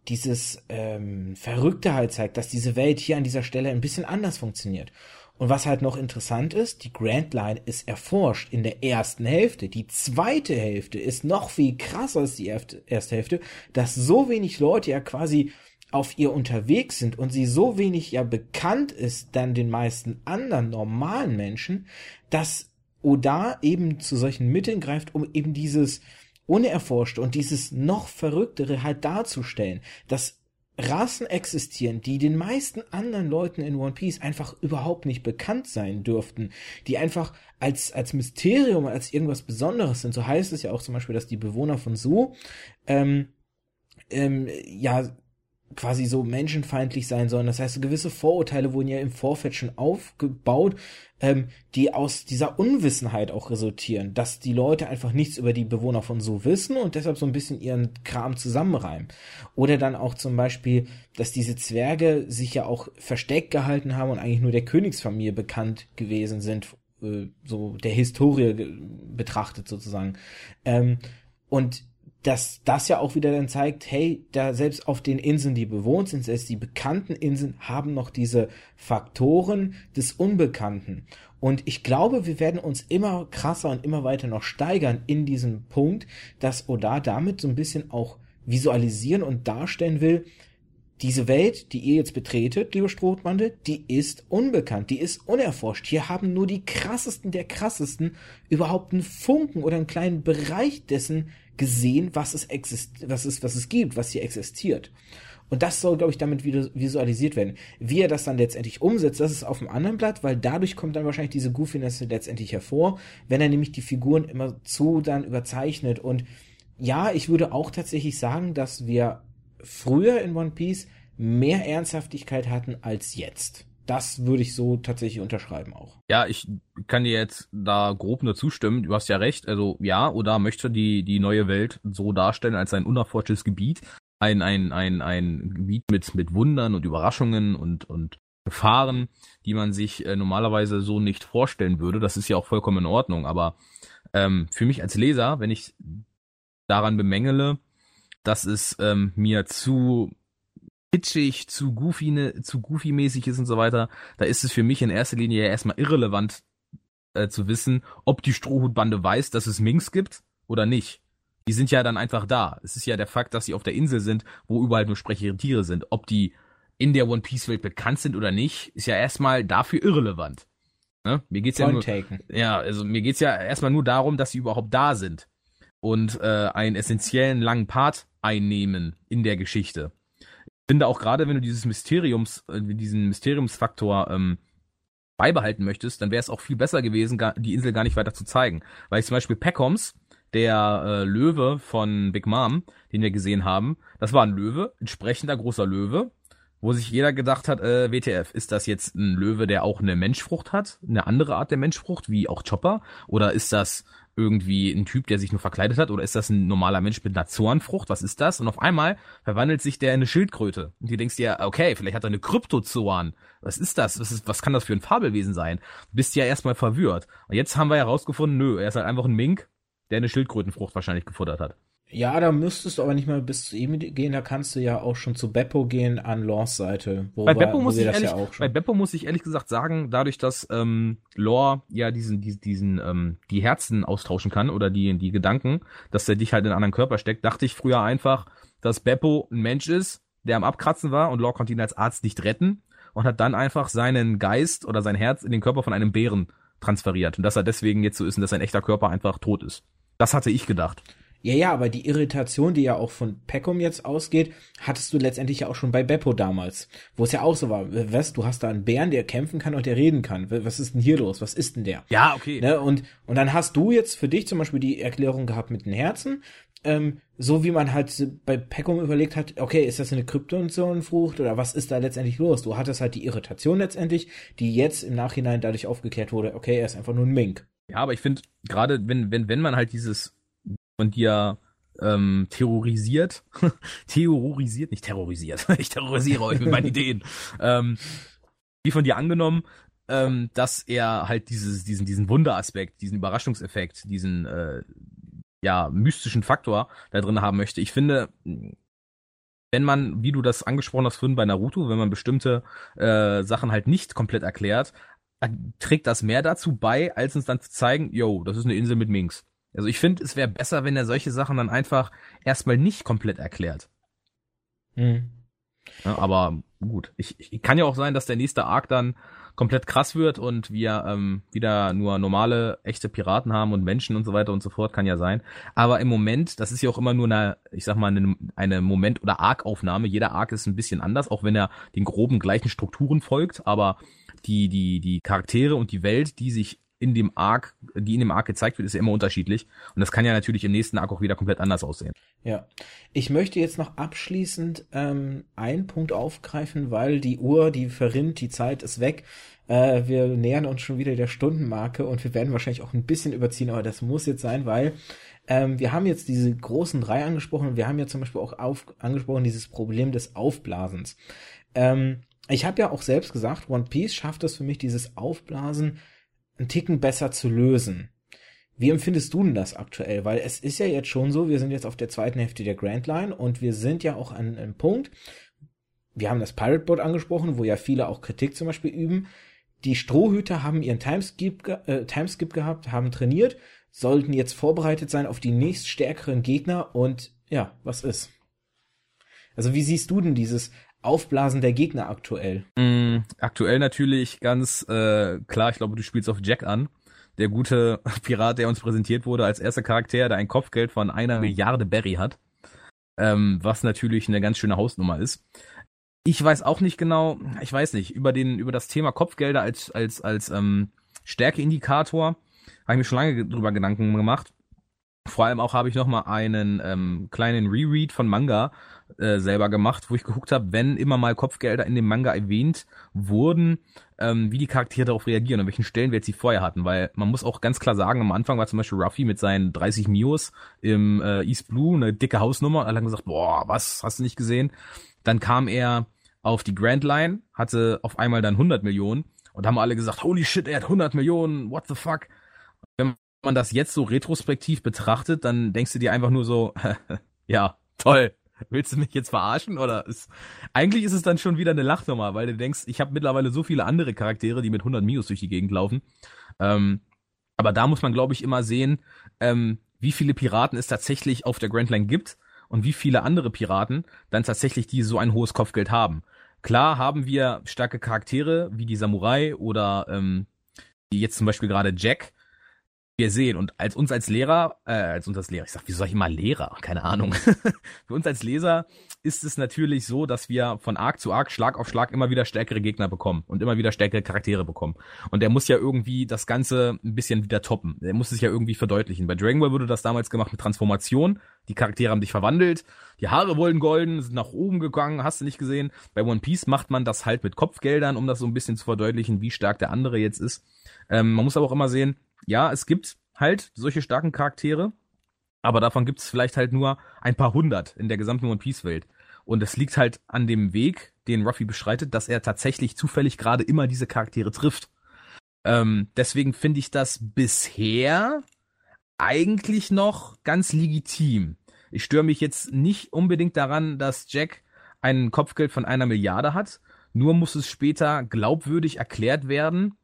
dieses ähm, Verrückte halt zeigt, dass diese Welt hier an dieser Stelle ein bisschen anders funktioniert. Und was halt noch interessant ist, die Grand Line ist erforscht in der ersten Hälfte. Die zweite Hälfte ist noch viel krasser als die erste Hälfte, dass so wenig Leute ja quasi auf ihr unterwegs sind und sie so wenig ja bekannt ist dann den meisten anderen normalen Menschen, dass Oda eben zu solchen Mitteln greift, um eben dieses Unerforschte und dieses noch Verrücktere halt darzustellen, dass Rassen existieren, die den meisten anderen Leuten in One Piece einfach überhaupt nicht bekannt sein dürften, die einfach als, als Mysterium, als irgendwas Besonderes sind. So heißt es ja auch zum Beispiel, dass die Bewohner von Su, ähm, ähm, ja, quasi so menschenfeindlich sein sollen. Das heißt, gewisse Vorurteile wurden ja im Vorfeld schon aufgebaut, ähm, die aus dieser Unwissenheit auch resultieren, dass die Leute einfach nichts über die Bewohner von so wissen und deshalb so ein bisschen ihren Kram zusammenreimen. Oder dann auch zum Beispiel, dass diese Zwerge sich ja auch versteckt gehalten haben und eigentlich nur der Königsfamilie bekannt gewesen sind, äh, so der Historie betrachtet sozusagen. Ähm, und dass das ja auch wieder dann zeigt, hey, da selbst auf den Inseln, die bewohnt sind, selbst die bekannten Inseln haben noch diese Faktoren des Unbekannten. Und ich glaube, wir werden uns immer krasser und immer weiter noch steigern in diesem Punkt, dass Oda damit so ein bisschen auch visualisieren und darstellen will, diese Welt, die ihr jetzt betretet, liebe Strohbande, die ist unbekannt, die ist unerforscht. Hier haben nur die krassesten der krassesten überhaupt einen Funken oder einen kleinen Bereich dessen gesehen, was es exist was es, was es gibt, was hier existiert. Und das soll, glaube ich, damit visualisiert werden. Wie er das dann letztendlich umsetzt, das ist auf dem anderen Blatt, weil dadurch kommt dann wahrscheinlich diese Goofiness letztendlich hervor, wenn er nämlich die Figuren immer zu dann überzeichnet. Und ja, ich würde auch tatsächlich sagen, dass wir früher in One Piece mehr Ernsthaftigkeit hatten als jetzt. Das würde ich so tatsächlich unterschreiben auch. Ja, ich kann dir jetzt da grob nur zustimmen. Du hast ja recht. Also ja, oder möchte die, die neue Welt so darstellen als ein unerforschtes Gebiet. Ein, ein, ein, ein Gebiet mit, mit Wundern und Überraschungen und, und Gefahren, die man sich äh, normalerweise so nicht vorstellen würde. Das ist ja auch vollkommen in Ordnung. Aber ähm, für mich als Leser, wenn ich daran bemängele, dass es ähm, mir zu kitschig, zu goofy, ne, zu goofy-mäßig ist und so weiter, da ist es für mich in erster Linie ja erstmal irrelevant äh, zu wissen, ob die Strohhutbande weiß, dass es Minks gibt oder nicht. Die sind ja dann einfach da. Es ist ja der Fakt, dass sie auf der Insel sind, wo überall nur sprechende Tiere sind. Ob die in der One Piece Welt bekannt sind oder nicht, ist ja erstmal dafür irrelevant. Ne? Mir geht's ja nur, ja, also mir geht's ja erstmal nur darum, dass sie überhaupt da sind und äh, einen essentiellen langen Part einnehmen in der Geschichte. Finde auch gerade, wenn du dieses Mysteriums, äh, diesen Mysteriumsfaktor ähm, beibehalten möchtest, dann wäre es auch viel besser gewesen, die Insel gar nicht weiter zu zeigen. Weil ich zum Beispiel Peckoms, der äh, Löwe von Big Mom, den wir gesehen haben, das war ein Löwe, entsprechender großer Löwe, wo sich jeder gedacht hat, äh, WTF, ist das jetzt ein Löwe, der auch eine Menschfrucht hat, eine andere Art der Menschfrucht, wie auch Chopper, oder ist das irgendwie ein Typ, der sich nur verkleidet hat, oder ist das ein normaler Mensch mit einer Zornfrucht? Was ist das? Und auf einmal verwandelt sich der in eine Schildkröte. Und du denkst dir, okay, vielleicht hat er eine Kryptozorn. Was ist das? Was, ist, was kann das für ein Fabelwesen sein? Du bist ja erstmal verwirrt. Und jetzt haben wir herausgefunden, nö, er ist halt einfach ein Mink, der eine Schildkrötenfrucht wahrscheinlich gefuttert hat. Ja, da müsstest du aber nicht mal bis zu ihm gehen, da kannst du ja auch schon zu Beppo gehen an Lores Seite. Wo bei, Beppo muss ich ehrlich, ja bei Beppo muss ich ehrlich gesagt sagen, dadurch, dass ähm, Lore ja diesen, diesen, diesen ähm, die Herzen austauschen kann oder die, die Gedanken, dass er dich halt in einen anderen Körper steckt, dachte ich früher einfach, dass Beppo ein Mensch ist, der am Abkratzen war und Lore konnte ihn als Arzt nicht retten und hat dann einfach seinen Geist oder sein Herz in den Körper von einem Bären transferiert und dass er deswegen jetzt so ist und dass sein echter Körper einfach tot ist. Das hatte ich gedacht. Ja, ja, aber die Irritation, die ja auch von Peckham jetzt ausgeht, hattest du letztendlich ja auch schon bei Beppo damals, wo es ja auch so war, was, du hast da einen Bären, der kämpfen kann und der reden kann. Was ist denn hier los? Was ist denn der? Ja, okay. Ne? Und, und dann hast du jetzt für dich zum Beispiel die Erklärung gehabt mit den Herzen, ähm, so wie man halt bei Peckham überlegt hat, okay, ist das eine Kryptonzonenfrucht oder was ist da letztendlich los? Du hattest halt die Irritation letztendlich, die jetzt im Nachhinein dadurch aufgeklärt wurde, okay, er ist einfach nur ein Mink. Ja, aber ich finde, gerade wenn, wenn, wenn man halt dieses von dir ähm, terrorisiert, terrorisiert, nicht terrorisiert, ich terrorisiere euch mit meinen Ideen, ähm, wie von dir angenommen, ähm, dass er halt dieses, diesen, diesen Wunderaspekt, diesen Überraschungseffekt, diesen äh, ja mystischen Faktor da drin haben möchte. Ich finde, wenn man, wie du das angesprochen hast vorhin bei Naruto, wenn man bestimmte äh, Sachen halt nicht komplett erklärt, trägt das mehr dazu bei, als uns dann zu zeigen, yo, das ist eine Insel mit Minks. Also ich finde, es wäre besser, wenn er solche Sachen dann einfach erstmal nicht komplett erklärt. Hm. Ja, aber gut, ich, ich kann ja auch sein, dass der nächste Arc dann komplett krass wird und wir ähm, wieder nur normale, echte Piraten haben und Menschen und so weiter und so fort, kann ja sein. Aber im Moment, das ist ja auch immer nur eine, ich sag mal, eine, eine Moment- oder Arc-Aufnahme. Jeder Arc ist ein bisschen anders, auch wenn er den groben gleichen Strukturen folgt, aber die, die, die Charaktere und die Welt, die sich in dem Arc, die in dem Arc gezeigt wird, ist ja immer unterschiedlich. Und das kann ja natürlich im nächsten Arc auch wieder komplett anders aussehen. Ja. Ich möchte jetzt noch abschließend ähm, einen Punkt aufgreifen, weil die Uhr, die verrinnt, die Zeit ist weg. Äh, wir nähern uns schon wieder der Stundenmarke und wir werden wahrscheinlich auch ein bisschen überziehen, aber das muss jetzt sein, weil ähm, wir haben jetzt diese großen drei angesprochen und wir haben ja zum Beispiel auch auf, angesprochen dieses Problem des Aufblasens. Ähm, ich habe ja auch selbst gesagt, One Piece schafft es für mich, dieses Aufblasen einen Ticken besser zu lösen. Wie empfindest du denn das aktuell? Weil es ist ja jetzt schon so, wir sind jetzt auf der zweiten Hälfte der Grand Line und wir sind ja auch an einem Punkt, wir haben das Pirate Board angesprochen, wo ja viele auch Kritik zum Beispiel üben. Die Strohhüter haben ihren Timeskip, äh, Timeskip gehabt, haben trainiert, sollten jetzt vorbereitet sein auf die nächststärkeren Gegner und ja, was ist? Also wie siehst du denn dieses Aufblasen der Gegner aktuell? Mm, aktuell natürlich ganz äh, klar, ich glaube, du spielst auf Jack an. Der gute Pirat, der uns präsentiert wurde als erster Charakter, der ein Kopfgeld von einer Milliarde Berry hat. Ähm, was natürlich eine ganz schöne Hausnummer ist. Ich weiß auch nicht genau, ich weiß nicht, über den, über das Thema Kopfgelder als, als, als ähm, Stärkeindikator habe ich mir schon lange drüber Gedanken gemacht. Vor allem auch habe ich noch mal einen ähm, kleinen Reread von Manga äh, selber gemacht, wo ich geguckt habe, wenn immer mal Kopfgelder in dem Manga erwähnt wurden, ähm, wie die Charaktere darauf reagieren und welchen Stellenwert sie vorher hatten. Weil man muss auch ganz klar sagen, am Anfang war zum Beispiel Ruffy mit seinen 30 Mios im äh, East Blue eine dicke Hausnummer und alle haben gesagt, boah, was, hast du nicht gesehen? Dann kam er auf die Grand Line, hatte auf einmal dann 100 Millionen und haben alle gesagt, holy shit, er hat 100 Millionen, what the fuck? Man das jetzt so retrospektiv betrachtet, dann denkst du dir einfach nur so, ja, toll. Willst du mich jetzt verarschen oder ist eigentlich ist es dann schon wieder eine Lachnummer, weil du denkst, ich habe mittlerweile so viele andere Charaktere, die mit 100 Mios durch die Gegend laufen. Ähm, aber da muss man glaube ich immer sehen, ähm, wie viele Piraten es tatsächlich auf der Grand Line gibt und wie viele andere Piraten dann tatsächlich die so ein hohes Kopfgeld haben. Klar haben wir starke Charaktere wie die Samurai oder ähm, jetzt zum Beispiel gerade Jack, wir sehen. Und als uns als Lehrer, äh, als uns als Lehrer, ich sag, wie soll ich immer Lehrer? Keine Ahnung. Für uns als Leser ist es natürlich so, dass wir von Arc zu Arc, Schlag auf Schlag immer wieder stärkere Gegner bekommen und immer wieder stärkere Charaktere bekommen. Und der muss ja irgendwie das Ganze ein bisschen wieder toppen. Der muss es ja irgendwie verdeutlichen. Bei Dragon Ball wurde das damals gemacht mit Transformation. Die Charaktere haben sich verwandelt. Die Haare wollen golden, sind nach oben gegangen, hast du nicht gesehen. Bei One Piece macht man das halt mit Kopfgeldern, um das so ein bisschen zu verdeutlichen, wie stark der andere jetzt ist. Ähm, man muss aber auch immer sehen, ja, es gibt halt solche starken Charaktere, aber davon gibt es vielleicht halt nur ein paar hundert in der gesamten One Piece Welt. Und es liegt halt an dem Weg, den Ruffy beschreitet, dass er tatsächlich zufällig gerade immer diese Charaktere trifft. Ähm, deswegen finde ich das bisher eigentlich noch ganz legitim. Ich störe mich jetzt nicht unbedingt daran, dass Jack ein Kopfgeld von einer Milliarde hat. Nur muss es später glaubwürdig erklärt werden,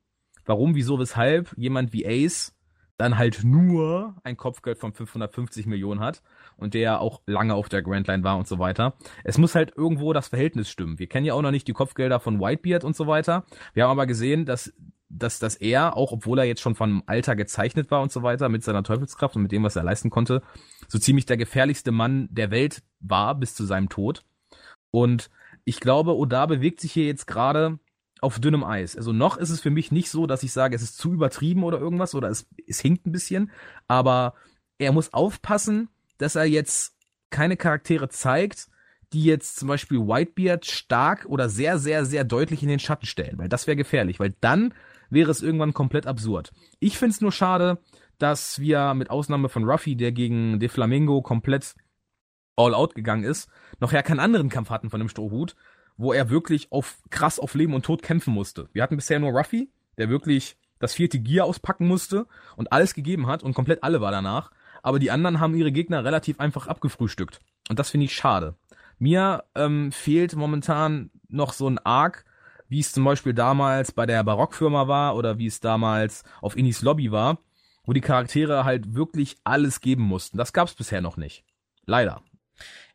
warum, wieso, weshalb jemand wie Ace dann halt nur ein Kopfgeld von 550 Millionen hat und der auch lange auf der Grand Line war und so weiter. Es muss halt irgendwo das Verhältnis stimmen. Wir kennen ja auch noch nicht die Kopfgelder von Whitebeard und so weiter. Wir haben aber gesehen, dass dass, dass er, auch obwohl er jetzt schon von Alter gezeichnet war und so weiter, mit seiner Teufelskraft und mit dem, was er leisten konnte, so ziemlich der gefährlichste Mann der Welt war bis zu seinem Tod. Und ich glaube, Oda bewegt sich hier jetzt gerade auf dünnem Eis. Also noch ist es für mich nicht so, dass ich sage, es ist zu übertrieben oder irgendwas oder es, es hinkt ein bisschen, aber er muss aufpassen, dass er jetzt keine Charaktere zeigt, die jetzt zum Beispiel Whitebeard stark oder sehr, sehr, sehr deutlich in den Schatten stellen, weil das wäre gefährlich, weil dann wäre es irgendwann komplett absurd. Ich finde es nur schade, dass wir mit Ausnahme von Ruffy, der gegen De Flamingo komplett all out gegangen ist, noch ja keinen anderen Kampf hatten von dem Strohhut, wo er wirklich auf krass auf Leben und Tod kämpfen musste. Wir hatten bisher nur Ruffy, der wirklich das vierte Gear auspacken musste und alles gegeben hat und komplett alle war danach. Aber die anderen haben ihre Gegner relativ einfach abgefrühstückt. Und das finde ich schade. Mir ähm, fehlt momentan noch so ein Arc, wie es zum Beispiel damals bei der Barockfirma war oder wie es damals auf Inis Lobby war, wo die Charaktere halt wirklich alles geben mussten. Das gab es bisher noch nicht. Leider.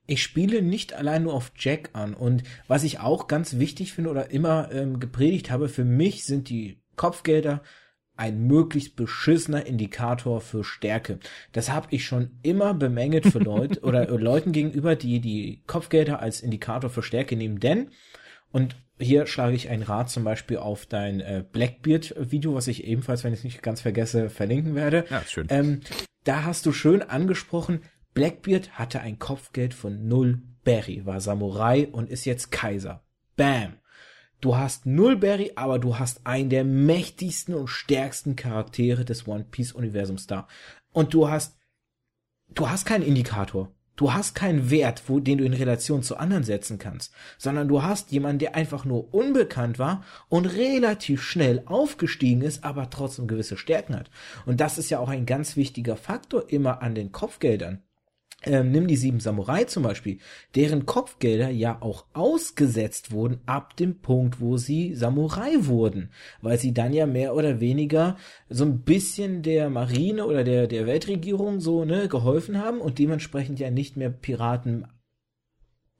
Ich spiele nicht allein nur auf Jack an. Und was ich auch ganz wichtig finde oder immer ähm, gepredigt habe, für mich sind die Kopfgelder ein möglichst beschissener Indikator für Stärke. Das habe ich schon immer bemängelt für Leute oder Leuten gegenüber, die die Kopfgelder als Indikator für Stärke nehmen. Denn, und hier schlage ich ein Rad zum Beispiel auf dein äh, Blackbeard-Video, was ich ebenfalls, wenn ich es nicht ganz vergesse, verlinken werde. Ja, schön. Ähm, da hast du schön angesprochen, Blackbeard hatte ein Kopfgeld von null Berry, war Samurai und ist jetzt Kaiser. Bam. Du hast null Berry, aber du hast einen der mächtigsten und stärksten Charaktere des One Piece Universums da. Und du hast, du hast keinen Indikator. Du hast keinen Wert, wo, den du in Relation zu anderen setzen kannst, sondern du hast jemanden, der einfach nur unbekannt war und relativ schnell aufgestiegen ist, aber trotzdem gewisse Stärken hat. Und das ist ja auch ein ganz wichtiger Faktor immer an den Kopfgeldern. Ähm, nimm die sieben Samurai zum Beispiel, deren Kopfgelder ja auch ausgesetzt wurden ab dem Punkt, wo sie Samurai wurden, weil sie dann ja mehr oder weniger so ein bisschen der Marine oder der, der Weltregierung so, ne, geholfen haben und dementsprechend ja nicht mehr Piraten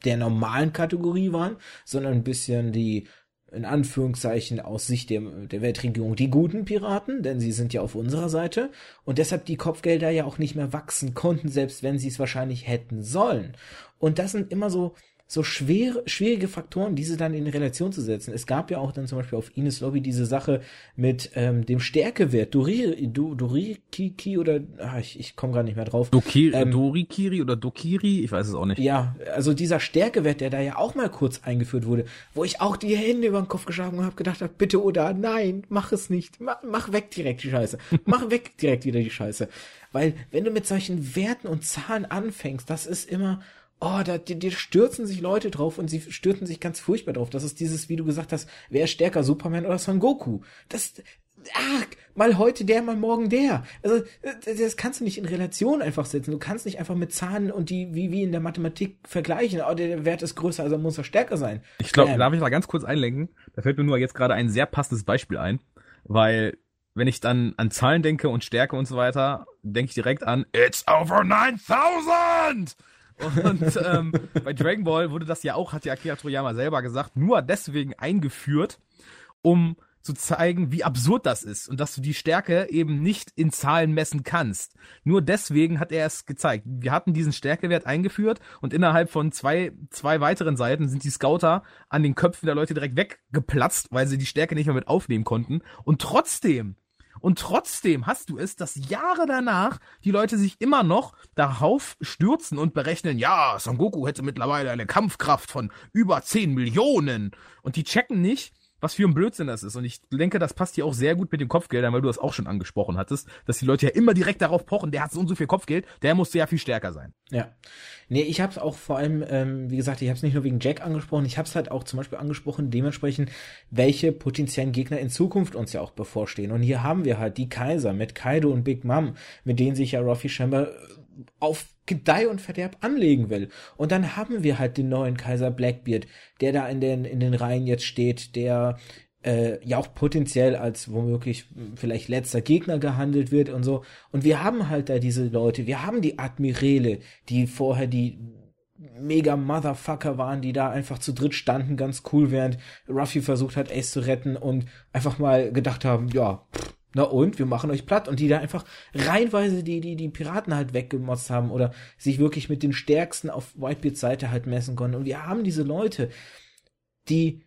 der normalen Kategorie waren, sondern ein bisschen die in Anführungszeichen aus Sicht der, der Weltregierung die guten Piraten, denn sie sind ja auf unserer Seite und deshalb die Kopfgelder ja auch nicht mehr wachsen konnten, selbst wenn sie es wahrscheinlich hätten sollen. Und das sind immer so so schwere, schwierige Faktoren, diese dann in Relation zu setzen. Es gab ja auch dann zum Beispiel auf Ines Lobby diese Sache mit ähm, dem Stärkewert. Doriri, Do, Dorikiki oder ach, ich, ich komme gerade nicht mehr drauf. Doki, ähm, Dorikiri oder Dokiri, ich weiß es auch nicht. Ja, also dieser Stärkewert, der da ja auch mal kurz eingeführt wurde, wo ich auch die Hände über den Kopf geschlagen habe, gedacht habe, bitte oder nein, mach es nicht. Mach, mach weg direkt die Scheiße. mach weg direkt wieder die Scheiße. Weil wenn du mit solchen Werten und Zahlen anfängst, das ist immer oh, da, die, die stürzen sich Leute drauf und sie stürzen sich ganz furchtbar drauf. Das ist dieses, wie du gesagt hast, wer ist stärker, Superman oder Son Goku? Das, ach, mal heute der, mal morgen der. Also, das kannst du nicht in Relation einfach setzen. Du kannst nicht einfach mit Zahlen und die, wie, wie in der Mathematik vergleichen. Oh, der Wert ist größer, also muss er stärker sein. Ich glaube, ähm. darf ich mal ganz kurz einlenken? Da fällt mir nur jetzt gerade ein sehr passendes Beispiel ein, weil wenn ich dann an Zahlen denke und Stärke und so weiter, denke ich direkt an It's over 9000! Und ähm, bei Dragon Ball wurde das ja auch, hat ja Akira Toriyama selber gesagt, nur deswegen eingeführt, um zu zeigen, wie absurd das ist und dass du die Stärke eben nicht in Zahlen messen kannst. Nur deswegen hat er es gezeigt. Wir hatten diesen Stärkewert eingeführt und innerhalb von zwei, zwei weiteren Seiten sind die Scouter an den Köpfen der Leute direkt weggeplatzt, weil sie die Stärke nicht mehr mit aufnehmen konnten. Und trotzdem und trotzdem hast du es, dass Jahre danach die Leute sich immer noch darauf stürzen und berechnen, ja, Son Goku hätte mittlerweile eine Kampfkraft von über 10 Millionen. Und die checken nicht, was für ein Blödsinn das ist. Und ich denke, das passt hier auch sehr gut mit den Kopfgeldern, weil du das auch schon angesprochen hattest, dass die Leute ja immer direkt darauf pochen, der hat so und so viel Kopfgeld, der muss ja viel stärker sein. Ja. Nee, ich habe es auch vor allem, ähm, wie gesagt, ich habe es nicht nur wegen Jack angesprochen, ich habe es halt auch zum Beispiel angesprochen, dementsprechend, welche potenziellen Gegner in Zukunft uns ja auch bevorstehen. Und hier haben wir halt die Kaiser mit Kaido und Big Mom, mit denen sich ja Ruffy scheinbar auf Gedeih und Verderb anlegen will. Und dann haben wir halt den neuen Kaiser Blackbeard, der da in den, in den Reihen jetzt steht, der äh, ja auch potenziell als womöglich vielleicht letzter Gegner gehandelt wird und so. Und wir haben halt da diese Leute, wir haben die Admirale, die vorher die mega Motherfucker waren, die da einfach zu dritt standen, ganz cool, während Ruffy versucht hat, Ace zu retten und einfach mal gedacht haben, ja, pff, na und, wir machen euch platt. Und die da einfach reinweise die, die, die Piraten halt weggemotzt haben oder sich wirklich mit den Stärksten auf Whitebeards Seite halt messen konnten. Und wir haben diese Leute, die,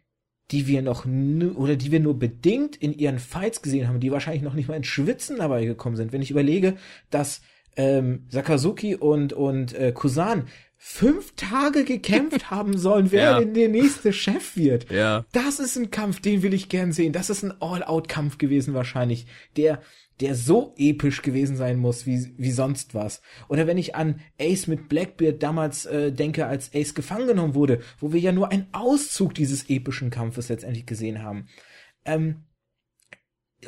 die wir noch, oder die wir nur bedingt in ihren Fights gesehen haben, die wahrscheinlich noch nicht mal ins Schwitzen dabei gekommen sind. Wenn ich überlege, dass ähm, Sakazuki und, und äh, Kusan fünf Tage gekämpft haben sollen, wer ja. denn der nächste Chef wird. Ja. Das ist ein Kampf, den will ich gern sehen. Das ist ein All-Out-Kampf gewesen wahrscheinlich, der der so episch gewesen sein muss wie wie sonst was. Oder wenn ich an Ace mit Blackbeard damals äh, denke, als Ace gefangen genommen wurde, wo wir ja nur einen Auszug dieses epischen Kampfes letztendlich gesehen haben. Ähm,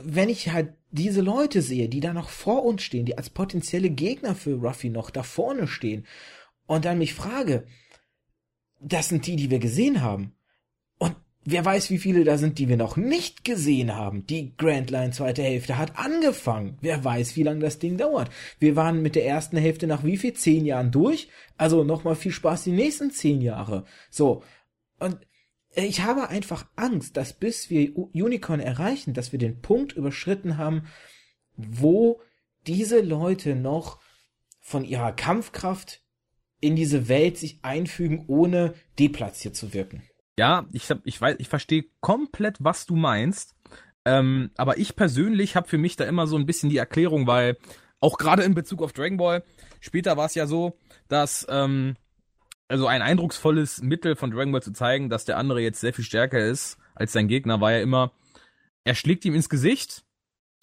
wenn ich halt diese Leute sehe, die da noch vor uns stehen, die als potenzielle Gegner für Ruffy noch da vorne stehen und dann mich frage, das sind die, die wir gesehen haben. Und wer weiß, wie viele da sind, die wir noch nicht gesehen haben. Die Grand Line zweite Hälfte hat angefangen. Wer weiß, wie lange das Ding dauert. Wir waren mit der ersten Hälfte nach wie viel? Zehn Jahren durch. Also nochmal viel Spaß die nächsten zehn Jahre. So. Und ich habe einfach Angst, dass bis wir Unicorn erreichen, dass wir den Punkt überschritten haben, wo diese Leute noch von ihrer Kampfkraft in diese Welt sich einfügen, ohne deplatziert zu wirken. Ja, ich hab, ich weiß, ich verstehe komplett, was du meinst. Ähm, aber ich persönlich habe für mich da immer so ein bisschen die Erklärung, weil auch gerade in Bezug auf Dragon Ball, später war es ja so, dass ähm, also ein eindrucksvolles Mittel von Dragon Ball zu zeigen, dass der andere jetzt sehr viel stärker ist als sein Gegner, war ja immer, er schlägt ihm ins Gesicht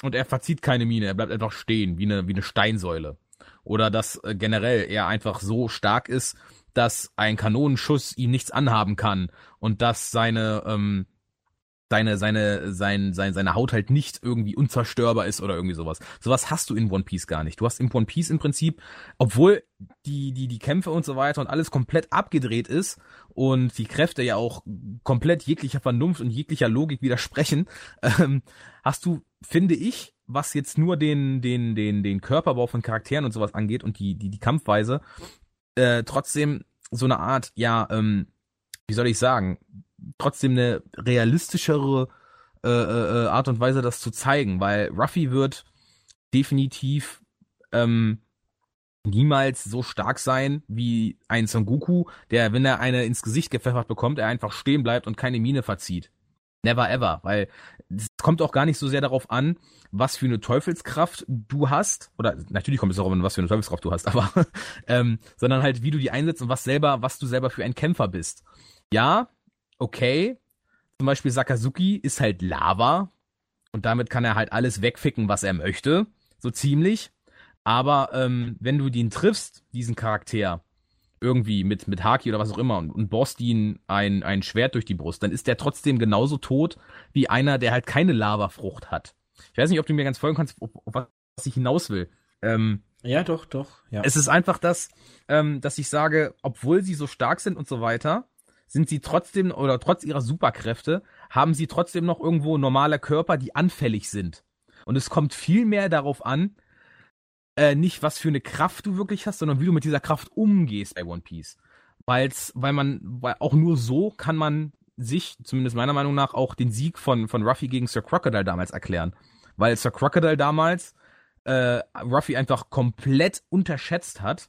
und er verzieht keine Miene, er bleibt einfach stehen, wie eine, wie eine Steinsäule. Oder dass äh, generell er einfach so stark ist, dass ein Kanonenschuss ihm nichts anhaben kann und dass seine ähm, seine seine sein, sein seine Haut halt nicht irgendwie unzerstörbar ist oder irgendwie sowas. Sowas hast du in One Piece gar nicht. Du hast in One Piece im Prinzip, obwohl die die die Kämpfe und so weiter und alles komplett abgedreht ist und die Kräfte ja auch komplett jeglicher Vernunft und jeglicher Logik widersprechen, ähm, hast du finde ich, was jetzt nur den den den den Körperbau von Charakteren und sowas angeht und die die die Kampfweise, äh, trotzdem so eine Art ja ähm, wie soll ich sagen trotzdem eine realistischere äh, äh, äh, Art und Weise, das zu zeigen, weil Ruffy wird definitiv ähm, niemals so stark sein wie ein Son Goku, der, wenn er eine ins Gesicht gepfeffert bekommt, er einfach stehen bleibt und keine Miene verzieht. Never ever, weil es kommt auch gar nicht so sehr darauf an, was für eine Teufelskraft du hast, oder natürlich kommt es darauf an, was für eine Teufelskraft du hast, aber ähm, sondern halt, wie du die einsetzt und was selber, was du selber für ein Kämpfer bist. Ja, okay, zum Beispiel Sakazuki ist halt Lava und damit kann er halt alles wegficken, was er möchte, so ziemlich. Aber ähm, wenn du den triffst, diesen Charakter, irgendwie mit, mit Haki oder was auch immer und, und bohrst ihn ein, ein Schwert durch die Brust, dann ist der trotzdem genauso tot wie einer, der halt keine Lavafrucht hat. Ich weiß nicht, ob du mir ganz folgen kannst, auf, auf was ich hinaus will. Ähm, ja, doch, doch. Ja. Es ist einfach das, ähm, dass ich sage, obwohl sie so stark sind und so weiter, sind sie trotzdem oder trotz ihrer Superkräfte haben sie trotzdem noch irgendwo normale Körper, die anfällig sind. Und es kommt viel mehr darauf an, äh, nicht was für eine Kraft du wirklich hast, sondern wie du mit dieser Kraft umgehst bei One Piece. Weil's, weil man, weil auch nur so kann man sich, zumindest meiner Meinung nach, auch den Sieg von, von Ruffy gegen Sir Crocodile damals erklären. Weil Sir Crocodile damals äh, Ruffy einfach komplett unterschätzt hat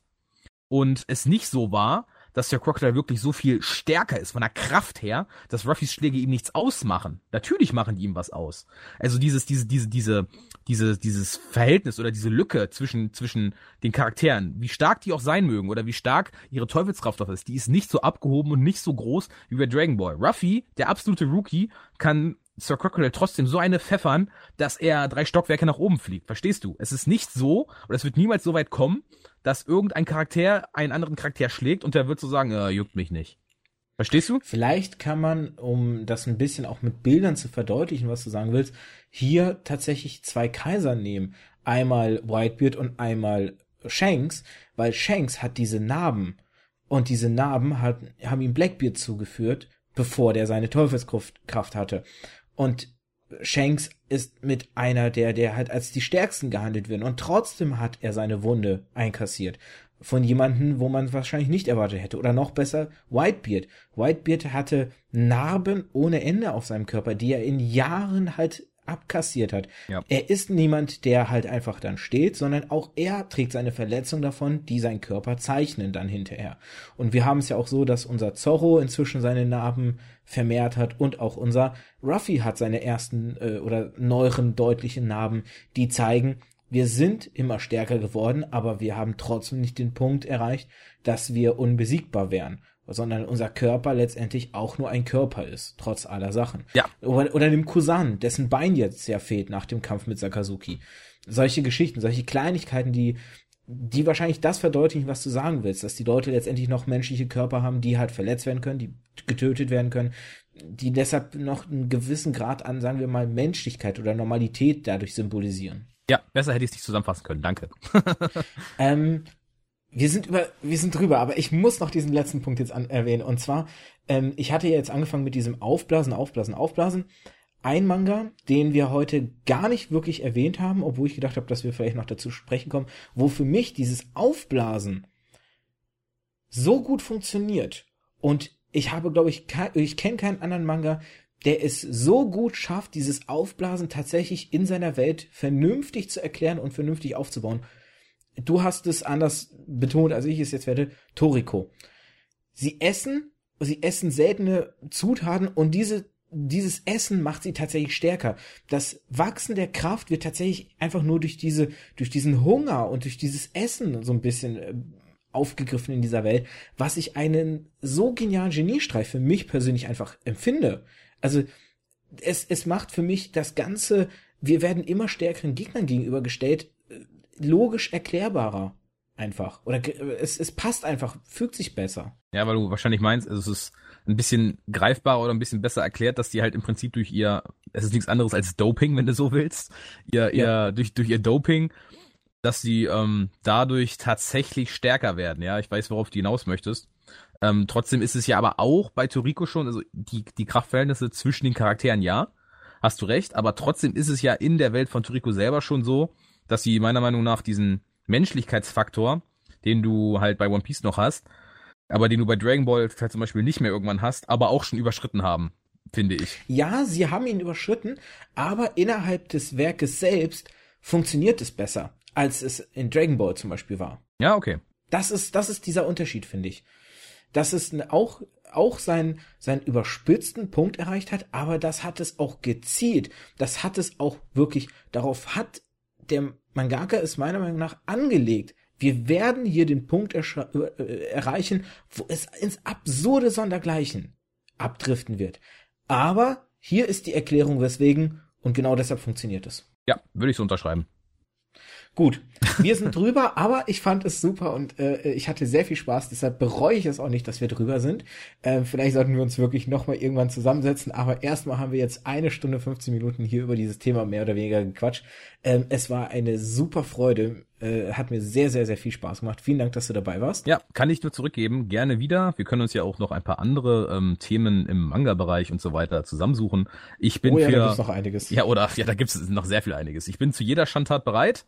und es nicht so war, dass der Crocodile wirklich so viel stärker ist von der Kraft her, dass Ruffys Schläge ihm nichts ausmachen. Natürlich machen die ihm was aus. Also dieses, diese, diese, diese, diese, dieses Verhältnis oder diese Lücke zwischen, zwischen den Charakteren, wie stark die auch sein mögen oder wie stark ihre Teufelskraft auch ist, die ist nicht so abgehoben und nicht so groß wie bei Dragon Ball. Ruffy, der absolute Rookie, kann Sir Crocodile trotzdem so eine pfeffern, dass er drei Stockwerke nach oben fliegt. Verstehst du? Es ist nicht so, oder es wird niemals so weit kommen, dass irgendein Charakter einen anderen Charakter schlägt und der wird so sagen, äh, juckt mich nicht. Verstehst du? Vielleicht kann man, um das ein bisschen auch mit Bildern zu verdeutlichen, was du sagen willst, hier tatsächlich zwei Kaiser nehmen. Einmal Whitebeard und einmal Shanks, weil Shanks hat diese Narben und diese Narben hat, haben ihm Blackbeard zugeführt, bevor der seine Teufelskraft hatte. Und Shanks ist mit einer der, der halt als die stärksten gehandelt werden. Und trotzdem hat er seine Wunde einkassiert. Von jemanden, wo man wahrscheinlich nicht erwartet hätte. Oder noch besser, Whitebeard. Whitebeard hatte Narben ohne Ende auf seinem Körper, die er in Jahren halt abkassiert hat. Ja. Er ist niemand, der halt einfach dann steht, sondern auch er trägt seine Verletzung davon, die sein Körper zeichnen dann hinterher. Und wir haben es ja auch so, dass unser Zorro inzwischen seine Narben vermehrt hat und auch unser Ruffy hat seine ersten äh, oder neueren deutlichen Narben, die zeigen, wir sind immer stärker geworden, aber wir haben trotzdem nicht den Punkt erreicht, dass wir unbesiegbar wären sondern unser Körper letztendlich auch nur ein Körper ist, trotz aller Sachen. Ja. Oder, oder dem Kusan, dessen Bein jetzt ja fehlt nach dem Kampf mit Sakazuki. Solche Geschichten, solche Kleinigkeiten, die, die wahrscheinlich das verdeutlichen, was du sagen willst, dass die Leute letztendlich noch menschliche Körper haben, die halt verletzt werden können, die getötet werden können, die deshalb noch einen gewissen Grad an, sagen wir mal, Menschlichkeit oder Normalität dadurch symbolisieren. Ja, besser hätte ich es nicht zusammenfassen können, danke. ähm, wir sind über, wir sind drüber, aber ich muss noch diesen letzten Punkt jetzt an, erwähnen. Und zwar, ähm, ich hatte ja jetzt angefangen mit diesem Aufblasen, Aufblasen, Aufblasen. Ein Manga, den wir heute gar nicht wirklich erwähnt haben, obwohl ich gedacht habe, dass wir vielleicht noch dazu sprechen kommen, wo für mich dieses Aufblasen so gut funktioniert. Und ich habe, glaube ich, ich kenne keinen anderen Manga, der es so gut schafft, dieses Aufblasen tatsächlich in seiner Welt vernünftig zu erklären und vernünftig aufzubauen. Du hast es anders betont, als ich es jetzt werde. Toriko. Sie essen, sie essen seltene Zutaten und diese dieses Essen macht sie tatsächlich stärker. Das Wachsen der Kraft wird tatsächlich einfach nur durch diese, durch diesen Hunger und durch dieses Essen so ein bisschen äh, aufgegriffen in dieser Welt, was ich einen so genialen Geniestreich für mich persönlich einfach empfinde. Also es, es macht für mich das Ganze, wir werden immer stärkeren Gegnern gegenübergestellt, äh, logisch erklärbarer einfach. Oder es, es passt einfach, fügt sich besser. Ja, weil du wahrscheinlich meinst, also es ist ein bisschen greifbarer oder ein bisschen besser erklärt, dass die halt im Prinzip durch ihr, es ist nichts anderes als Doping, wenn du so willst, ihr, ja. ihr, durch, durch ihr Doping, dass sie ähm, dadurch tatsächlich stärker werden. Ja, ich weiß, worauf du hinaus möchtest. Ähm, trotzdem ist es ja aber auch bei Toriko schon, also die, die Kraftverhältnisse zwischen den Charakteren, ja, hast du recht, aber trotzdem ist es ja in der Welt von Toriko selber schon so, dass sie meiner Meinung nach diesen Menschlichkeitsfaktor, den du halt bei One Piece noch hast, aber den du bei Dragon Ball halt zum Beispiel nicht mehr irgendwann hast, aber auch schon überschritten haben, finde ich. Ja, sie haben ihn überschritten, aber innerhalb des Werkes selbst funktioniert es besser, als es in Dragon Ball zum Beispiel war. Ja, okay. Das ist, das ist dieser Unterschied, finde ich. Dass es auch, auch seinen, seinen überspitzten Punkt erreicht hat, aber das hat es auch gezielt. Das hat es auch wirklich, darauf hat der Mangaka es meiner Meinung nach angelegt. Wir werden hier den Punkt äh, erreichen, wo es ins absurde Sondergleichen abdriften wird. Aber hier ist die Erklärung, weswegen, und genau deshalb funktioniert es. Ja, würde ich so unterschreiben. Gut, wir sind drüber, aber ich fand es super und äh, ich hatte sehr viel Spaß, deshalb bereue ich es auch nicht, dass wir drüber sind. Äh, vielleicht sollten wir uns wirklich nochmal irgendwann zusammensetzen, aber erstmal haben wir jetzt eine Stunde 15 Minuten hier über dieses Thema mehr oder weniger gequatscht. Ähm, es war eine super Freude, äh, hat mir sehr, sehr, sehr viel Spaß gemacht. Vielen Dank, dass du dabei warst. Ja, kann ich nur zurückgeben, gerne wieder. Wir können uns ja auch noch ein paar andere ähm, Themen im Manga-Bereich und so weiter zusammensuchen. Ich bin oh, ja, für... Da gibt's noch einiges. Ja, oder ja, da gibt es noch sehr viel einiges. Ich bin zu jeder Schandtat bereit.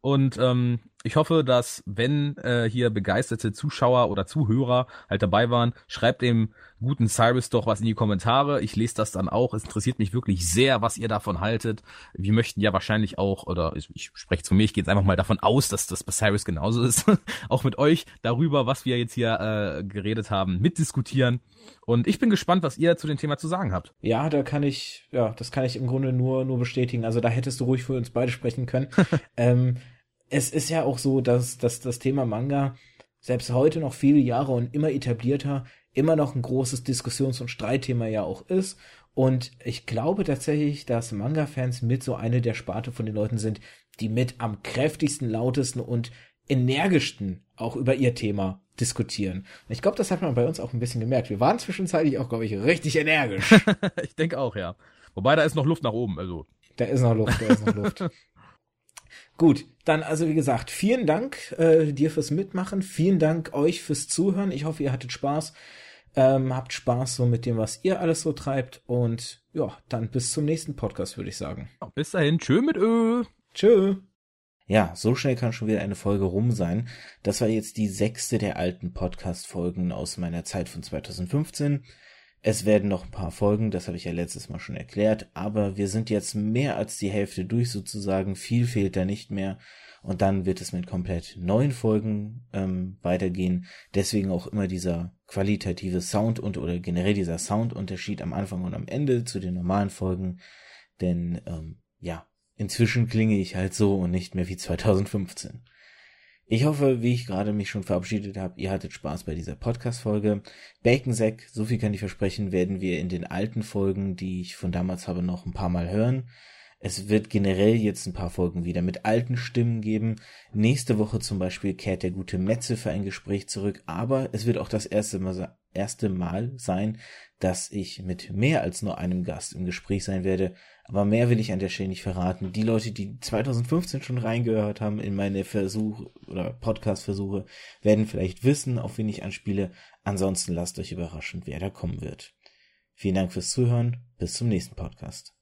Und ähm, ich hoffe, dass wenn äh, hier begeisterte Zuschauer oder Zuhörer halt dabei waren, schreibt dem guten Cyrus doch was in die Kommentare. Ich lese das dann auch. Es interessiert mich wirklich sehr, was ihr davon haltet. Wir möchten ja wahrscheinlich auch, oder ich, ich spreche zu mir, ich gehe jetzt einfach mal davon aus, dass das bei Cyrus genauso ist, auch mit euch darüber, was wir jetzt hier äh, geredet haben, mitdiskutieren. Und ich bin gespannt, was ihr zu dem Thema zu sagen habt. Ja, da kann ich, ja, das kann ich im Grunde nur, nur bestätigen. Also da hättest du ruhig für uns beide sprechen können. ähm, es ist ja auch so, dass, dass das Thema Manga selbst heute noch viele Jahre und immer etablierter immer noch ein großes Diskussions- und Streitthema ja auch ist. Und ich glaube tatsächlich, dass Manga-Fans mit so eine der Sparte von den Leuten sind, die mit am kräftigsten, lautesten und energischsten auch über ihr Thema diskutieren. Ich glaube, das hat man bei uns auch ein bisschen gemerkt. Wir waren zwischenzeitlich auch, glaube ich, richtig energisch. ich denke auch, ja. Wobei da ist noch Luft nach oben, also. Da ist noch Luft, da ist noch Luft. Gut, dann also wie gesagt, vielen Dank äh, dir fürs Mitmachen, vielen Dank euch fürs Zuhören. Ich hoffe, ihr hattet Spaß, ähm, habt Spaß so mit dem, was ihr alles so treibt und ja, dann bis zum nächsten Podcast, würde ich sagen. Bis dahin, tschö mit Ö. Tschö. Ja, so schnell kann schon wieder eine Folge rum sein. Das war jetzt die sechste der alten Podcast-Folgen aus meiner Zeit von 2015. Es werden noch ein paar Folgen, das habe ich ja letztes Mal schon erklärt, aber wir sind jetzt mehr als die Hälfte durch sozusagen, viel fehlt da nicht mehr und dann wird es mit komplett neuen Folgen ähm, weitergehen. Deswegen auch immer dieser qualitative Sound und oder generell dieser Soundunterschied am Anfang und am Ende zu den normalen Folgen, denn ähm, ja, inzwischen klinge ich halt so und nicht mehr wie 2015. Ich hoffe, wie ich gerade mich schon verabschiedet habe, ihr hattet Spaß bei dieser Podcast-Folge. Bacon Sack, so viel kann ich versprechen, werden wir in den alten Folgen, die ich von damals habe, noch ein paar Mal hören. Es wird generell jetzt ein paar Folgen wieder mit alten Stimmen geben. Nächste Woche zum Beispiel kehrt der gute Metze für ein Gespräch zurück, aber es wird auch das erste Mal, erste Mal sein, dass ich mit mehr als nur einem Gast im Gespräch sein werde. Aber mehr will ich an der Stelle nicht verraten. Die Leute, die 2015 schon reingehört haben in meine Versuche oder Podcast-Versuche, werden vielleicht wissen, auf wen ich anspiele. Ansonsten lasst euch überraschen, wer da kommen wird. Vielen Dank fürs Zuhören. Bis zum nächsten Podcast.